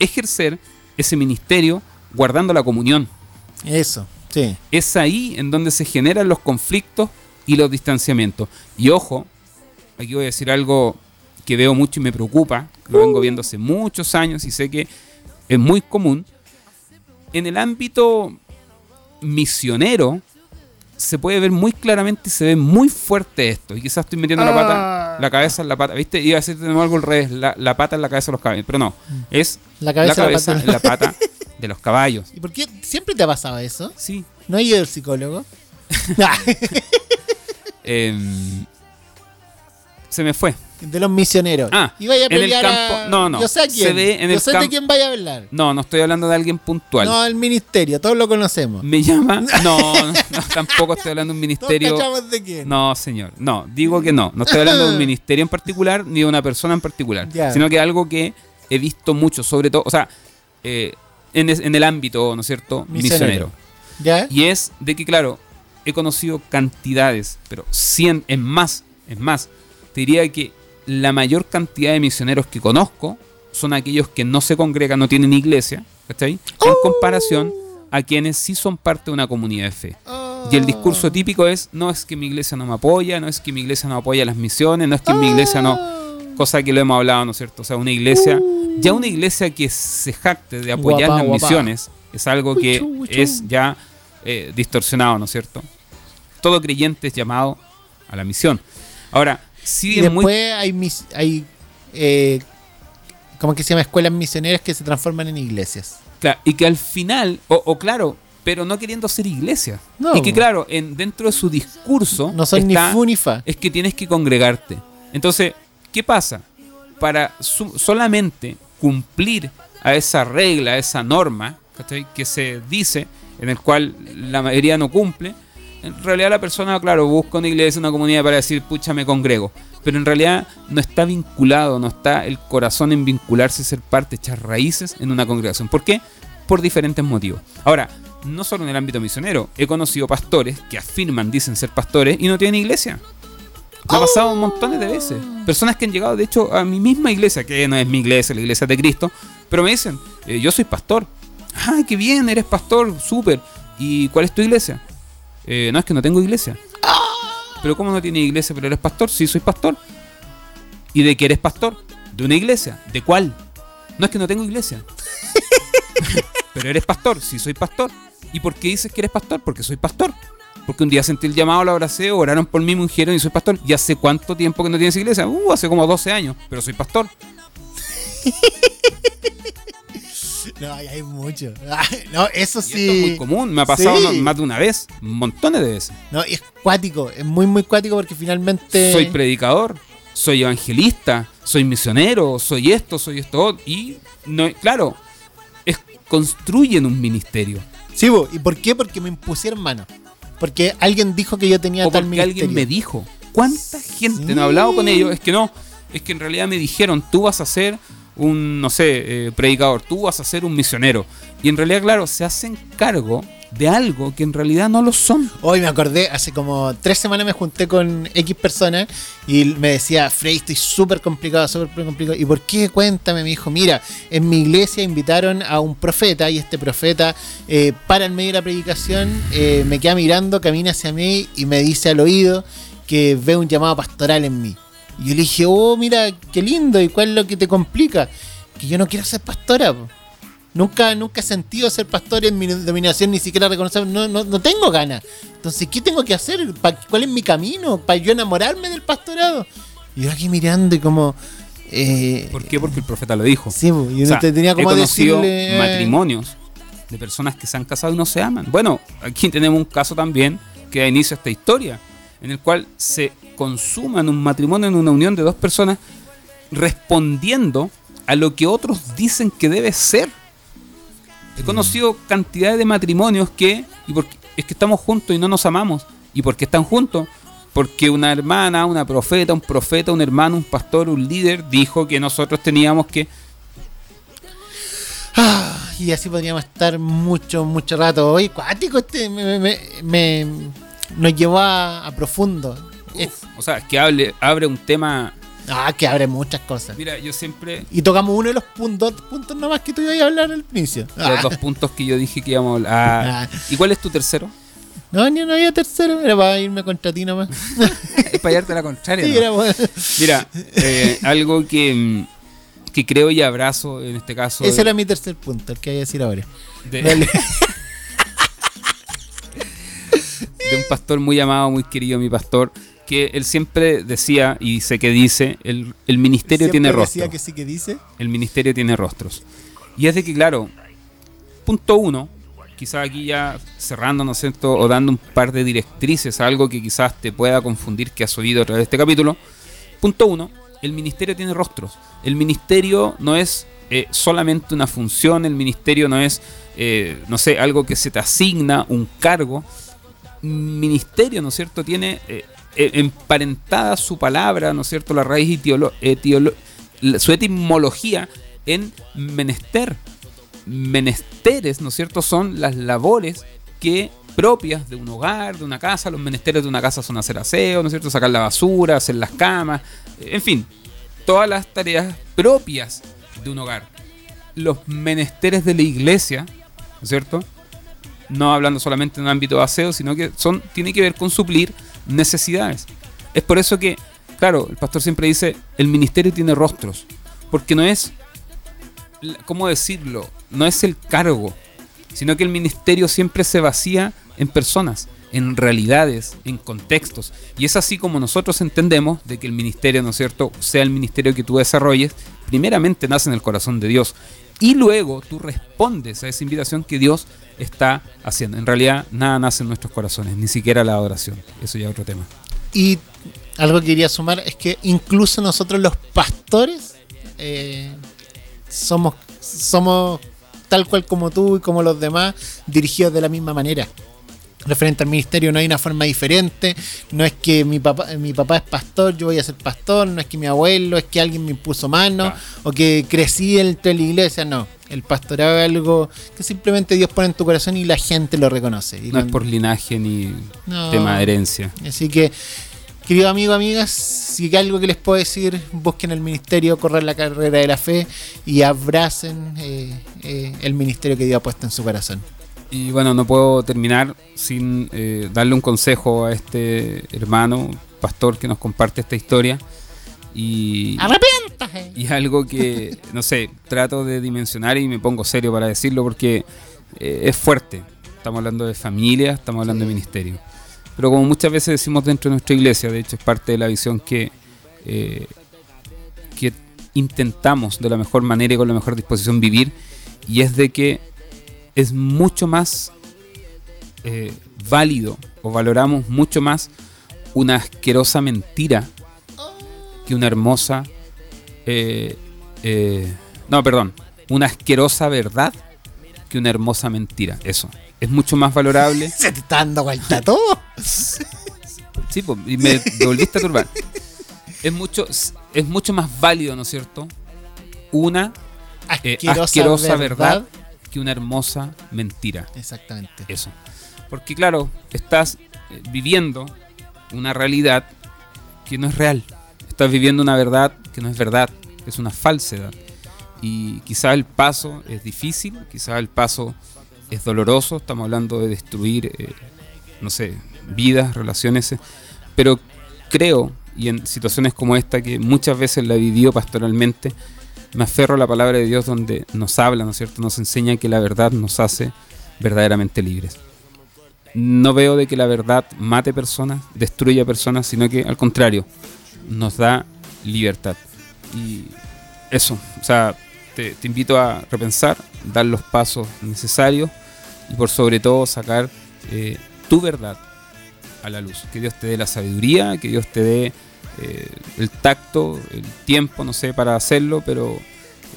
Speaker 4: ejercer ese ministerio guardando la comunión.
Speaker 3: Eso, sí.
Speaker 4: Es ahí en donde se generan los conflictos y los distanciamientos. Y ojo, aquí voy a decir algo que veo mucho y me preocupa, lo vengo viendo hace muchos años y sé que es muy común. En el ámbito misionero se puede ver muy claramente y se ve muy fuerte esto. Y quizás estoy metiendo la pata, la cabeza en la pata. ¿Viste? Iba a decir algo al revés, la, la pata en la cabeza de los caballos. Pero no, es
Speaker 3: La cabeza, la pata.
Speaker 4: en la pata de los caballos.
Speaker 3: ¿Y por qué siempre te ha pasado eso?
Speaker 4: Sí.
Speaker 3: ¿No has ido al psicólogo?
Speaker 4: Em, se me fue.
Speaker 3: De los misioneros.
Speaker 4: Ah,
Speaker 3: y vaya a
Speaker 4: en el
Speaker 3: a-
Speaker 4: no, no,
Speaker 3: Yo sé a
Speaker 4: se
Speaker 3: quién.
Speaker 4: ve en
Speaker 3: Yo sé de quién vaya a hablar.
Speaker 4: No, no estoy hablando de alguien puntual.
Speaker 3: No, el ministerio, todos lo conocemos.
Speaker 4: Me llama. No, no, tampoco estoy hablando de un
Speaker 3: Todos
Speaker 4: ministerio.
Speaker 3: cachamos de quién.
Speaker 4: No, señor. No, digo que no. No estoy hablando de un ministerio en particular ni de una persona en particular.
Speaker 3: Ya.
Speaker 4: Sino que algo que he visto mucho, sobre todo, o sea, eh, en, es- en el ámbito, ¿no es cierto?
Speaker 3: Misionero.
Speaker 4: Misionero.
Speaker 3: ¿Ya?
Speaker 4: Y es de que, claro, he conocido cantidades, pero 100 es más, es más. Te diría que la mayor cantidad de misioneros que conozco son aquellos que no se congregan, no tienen iglesia, ¿cachai? En comparación a quienes sí son parte de una comunidad de fe. Y el discurso típico es, no es que mi iglesia no me apoya, no es que mi iglesia no apoya las misiones, no es que mi iglesia no... Cosa que lo hemos hablado, ¿no es cierto? O sea, una iglesia, ya una iglesia que se jacte de apoyar
Speaker 3: Guapa,
Speaker 4: las
Speaker 3: guapa.
Speaker 4: misiones, es algo que
Speaker 3: Uchu, uchu.
Speaker 4: es ya eh, distorsionado, ¿no es cierto? Todo creyente es llamado a la misión. Ahora, sí
Speaker 3: Y
Speaker 4: es
Speaker 3: después
Speaker 4: muy...
Speaker 3: hay, mis, hay eh, ¿cómo que se llama? Escuelas misioneras que se transforman en iglesias.
Speaker 4: Claro, y que al final, o, o claro, pero no queriendo ser iglesia.
Speaker 3: No.
Speaker 4: Y que claro, en, dentro de su discurso
Speaker 3: No son
Speaker 4: está-
Speaker 3: ni fu ni fa.
Speaker 4: es que tienes que congregarte. Entonces, ¿qué pasa? Para su- solamente cumplir a esa regla, a esa norma ¿cachai? que se dice, en el cual la mayoría no cumple, en realidad la persona, claro, busca una iglesia, una comunidad para decir, pucha, me congrego. Pero en realidad no está vinculado, no está el corazón en vincularse, ser parte, echar raíces en una congregación. ¿Por qué? Por diferentes motivos. Ahora, no solo en el ámbito misionero, he conocido pastores que afirman, dicen ser pastores y no tienen iglesia. Me ha pasado montones de veces. Personas que han llegado, de hecho, a mi misma iglesia, que no es mi iglesia, la iglesia de Cristo, pero me dicen, eh, yo soy pastor. Ah, qué bien, eres pastor, súper. ¿Y cuál es tu iglesia? "Eh, no, es que no tengo iglesia. Pero ¿cómo no tienes iglesia, pero eres pastor? Sí, soy pastor. ¿Y de qué eres pastor? De una iglesia. ¿De cuál? No es que no tengo iglesia. pero eres pastor, sí soy pastor. ¿Y por qué dices que eres pastor? Porque soy pastor. Porque un día sentí el llamado, lo abracé, oraron por mí, me ungieron y soy pastor. ¿Y hace cuánto tiempo que no tienes iglesia? Uh, hace como 12 años, pero soy pastor.
Speaker 3: No, hay, hay mucho. No, eso
Speaker 4: Y
Speaker 3: sí.
Speaker 4: esto es muy común, me ha pasado
Speaker 3: Sí.
Speaker 4: no, más de una vez, montones de veces.
Speaker 3: No, y es cuático, es muy, muy cuático porque finalmente.
Speaker 4: Soy predicador, soy evangelista, soy misionero, soy esto, soy esto. otro. Y, no, claro, es, construyen un ministerio.
Speaker 3: Sí, ¿y por qué? Porque me impusieron mano. Porque alguien dijo que yo tenía
Speaker 4: O
Speaker 3: tal
Speaker 4: porque alguien me
Speaker 3: ministerio.
Speaker 4: dijo. ¿Cuánta gente
Speaker 3: Sí.
Speaker 4: no ha hablado con ellos? Es que no, es que en realidad me dijeron, tú vas a ser un, no sé, eh, predicador, tú vas a ser un misionero. Y en realidad, claro, se hacen cargo de algo que en realidad no lo son.
Speaker 3: Hoy me acordé, hace como tres semanas me junté con X personas y me decía, Frey, estoy súper complicado, súper complicado. ¿Y por qué? Cuéntame, me dijo, mira, en mi iglesia invitaron a un profeta y este profeta eh, para en medio de la predicación, eh, me queda mirando, camina hacia mí y me dice al oído que ve un llamado pastoral en mí. Y yo le dije, oh, mira, qué lindo, ¿y cuál es lo que te complica? Que yo no quiero ser pastora, po. Nunca, nunca he sentido ser pastor en mi dominación, ni siquiera reconocer, no, no, no tengo ganas. Entonces, ¿qué tengo que hacer? ¿Pa- ¿Cuál es mi camino? ¿Para yo enamorarme del pastorado? Y yo aquí mirando y como... Eh,
Speaker 4: ¿Por qué? Porque el profeta lo dijo.
Speaker 3: sí, po, y
Speaker 4: O sea,
Speaker 3: te tenía como
Speaker 4: he conocido
Speaker 3: decirle... eh,
Speaker 4: matrimonios de personas que se han casado y no se aman. Bueno, aquí tenemos un caso también que da inicio a esta historia, en el cual se consuma en un matrimonio, en una unión de dos personas, respondiendo a lo que otros dicen que debe ser. He conocido cantidad de matrimonios que, y porque, es que estamos juntos y no nos amamos. ¿Y por qué están juntos? Porque una hermana, una profeta, un profeta, un hermano, un pastor, un líder dijo que nosotros teníamos que...
Speaker 3: Ah, y así podríamos estar mucho, mucho rato. Hoy, cuático, este me, me- me- nos llevó a, a profundo. Es-
Speaker 4: O sea, que hable, abre un tema...
Speaker 3: ah, que abre muchas cosas.
Speaker 4: Mira, yo siempre...
Speaker 3: Y tocamos uno de los puntos, puntos nomás que tú ibas a hablar al inicio.
Speaker 4: Los
Speaker 3: Ah.
Speaker 4: dos puntos que yo dije que íbamos a hablar. Ah,
Speaker 3: Ah.
Speaker 4: ¿Y cuál es tu tercero?
Speaker 3: No, ni no había tercero, era para irme contra ti nomás.
Speaker 4: es para llevarte la contraria.
Speaker 3: Sí,
Speaker 4: ¿no?
Speaker 3: bueno.
Speaker 4: Mira, eh, algo que, que creo y abrazo en este caso
Speaker 3: Ese
Speaker 4: de,
Speaker 3: era mi tercer punto, el que voy a decir ahora.
Speaker 4: de-
Speaker 3: Dale.
Speaker 4: de un pastor muy amado, muy querido, mi pastor, que él siempre decía, y sé que dice, el, el ministerio
Speaker 3: Siempre
Speaker 4: tiene
Speaker 3: decía
Speaker 4: rostro.
Speaker 3: que sí que dice.
Speaker 4: El ministerio tiene rostros. Y es de que, claro, punto uno, quizás aquí ya cerrando, ¿no es cierto?, o dando un par de directrices a algo que quizás te pueda confundir que has oído a través de este capítulo. Punto uno, el ministerio tiene rostros. El ministerio no es eh, solamente una función, el ministerio no es, eh, no sé, algo que se te asigna, un cargo. Ministerio, ¿no es cierto?, tiene eh, emparentada su palabra, ¿no es cierto?, la raíz etiolo- su etimología en menester. Menesteres, ¿no es cierto?, son las labores que propias de un hogar, de una casa. Los menesteres de una casa son hacer aseo, ¿no es cierto?, sacar la basura, hacer las camas, eh, en fin, todas las tareas propias de un hogar. Los menesteres de la iglesia, ¿no es cierto?, no hablando solamente en un ámbito de aseo, sino que son, tiene que ver con suplir necesidades. Es por eso que, claro, el pastor siempre dice, el ministerio tiene rostros, porque no es, ¿cómo decirlo? No es el cargo, sino que el ministerio siempre se vacía en personas, en realidades, en contextos. Y es así como nosotros entendemos de que el ministerio, ¿no es cierto?, sea el ministerio que tú desarrolles, primeramente nace en el corazón de Dios. Y luego tú respondes a esa invitación que Dios está haciendo. En realidad, nada nace en nuestros corazones, ni siquiera la adoración. Eso ya es otro tema.
Speaker 3: Y algo que quería sumar es que incluso nosotros los pastores eh, somos, somos tal cual como tú y como los demás, dirigidos de la misma manera. Referente al ministerio no hay una forma diferente, no es que mi papá, mi papá es pastor, yo voy a ser pastor, no es que mi abuelo, es que alguien me impuso mano, o que crecí entre la iglesia, no. El pastorado es algo que simplemente Dios pone en tu corazón y la gente lo reconoce. Y
Speaker 4: No es por linaje ni
Speaker 3: No.
Speaker 4: tema de herencia.
Speaker 3: Así que, querido amigo, amigas, si hay algo que les puedo decir, busquen el ministerio, corran la carrera de la fe y abracen eh, eh, el ministerio que Dios ha puesto en su corazón.
Speaker 4: Y bueno, no puedo terminar sin eh, darle un consejo a este hermano, pastor que nos comparte esta historia. Y,
Speaker 3: ¡Arrepiéntase!
Speaker 4: y algo que, no sé, trato de dimensionar y me pongo serio para decirlo porque eh, es fuerte. Estamos hablando de familia, estamos hablando de ministerio. Pero como muchas veces decimos dentro de nuestra iglesia, de hecho es parte de la visión que, eh, que intentamos de la mejor manera y con la mejor disposición vivir, y es de que es mucho más eh, válido o valoramos mucho más una asquerosa mentira que una hermosa... eh, eh, no, perdón. Una asquerosa verdad que una hermosa mentira. Eso. Es mucho más valorable.
Speaker 3: Se te está dando vuelta todo.
Speaker 4: Sí, pues, y me volviste a turbar. Es mucho, es mucho más válido, ¿no es cierto? Una eh,
Speaker 3: Asquerosa,
Speaker 4: asquerosa
Speaker 3: verdad.
Speaker 4: verdad que una hermosa mentira.
Speaker 3: Exactamente.
Speaker 4: Eso. Porque claro, estás eh, viviendo una realidad que no es real. Estás viviendo una verdad que no es verdad, es una falsedad. Y quizá el paso es difícil, quizá el paso es doloroso, estamos hablando de destruir, eh, no sé, vidas, relaciones, pero creo, y en situaciones como esta, que muchas veces la he vivido pastoralmente, me aferro a la palabra de Dios donde nos habla, ¿no es cierto? Nos enseña que la verdad nos hace verdaderamente libres. No veo de que la verdad mate personas, destruya personas, sino que al contrario, nos da libertad. Y eso, o sea, te, te invito a repensar, dar los pasos necesarios y por sobre todo sacar eh, tu verdad a la luz. Que Dios te dé la sabiduría, que Dios te dé eh, el tacto, el tiempo, no sé, para hacerlo, pero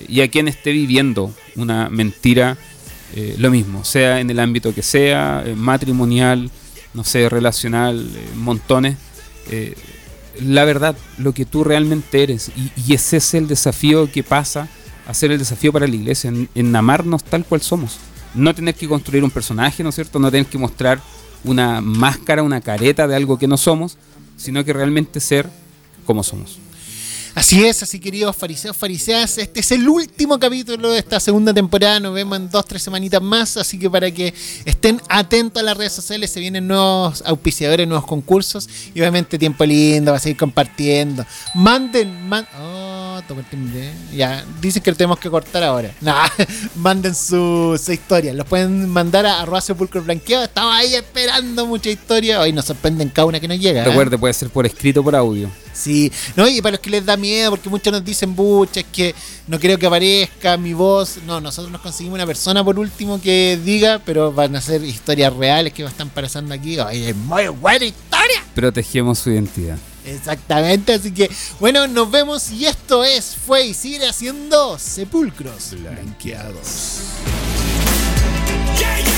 Speaker 4: y a quien esté viviendo una mentira, eh, lo mismo, sea en el ámbito que sea, eh, matrimonial, no sé, relacional, montones. la verdad, lo que tú realmente eres. Y, y ese es el desafío que pasa a ser el desafío para la iglesia, en, en amarnos tal cual somos. No tener que construir un personaje, ¿no es cierto? No tener que mostrar una máscara, una careta de algo que no somos, sino que realmente ser como somos.
Speaker 3: Así es, así queridos fariseos, fariseas, este es el último capítulo de esta segunda temporada, nos vemos en dos, tres semanitas más, así que para que estén atentos a las redes sociales, se vienen nuevos auspiciadores, nuevos concursos, y obviamente tiempo lindo, va a seguir compartiendo. Manden, man oh, ya, dicen que lo tenemos que cortar ahora. Nah, manden su, su historia, los pueden mandar a arroba sepulcro blanqueado, estamos ahí esperando mucha historia, hoy nos sorprenden cada una que nos llega. ¿eh?
Speaker 4: Recuerde, puede ser por escrito o por audio.
Speaker 3: Sí, no, y para los que les da miedo, porque muchos nos dicen, bucha, es que no creo que aparezca mi voz. No, nosotros nos conseguimos una persona por último que diga, pero van a ser historias reales que están pasando aquí. Ay, es muy buena historia.
Speaker 4: Protegemos su identidad.
Speaker 3: Exactamente, así que bueno, nos vemos y esto es, fue y sigue haciendo Sepulcros Blanqueados.
Speaker 5: A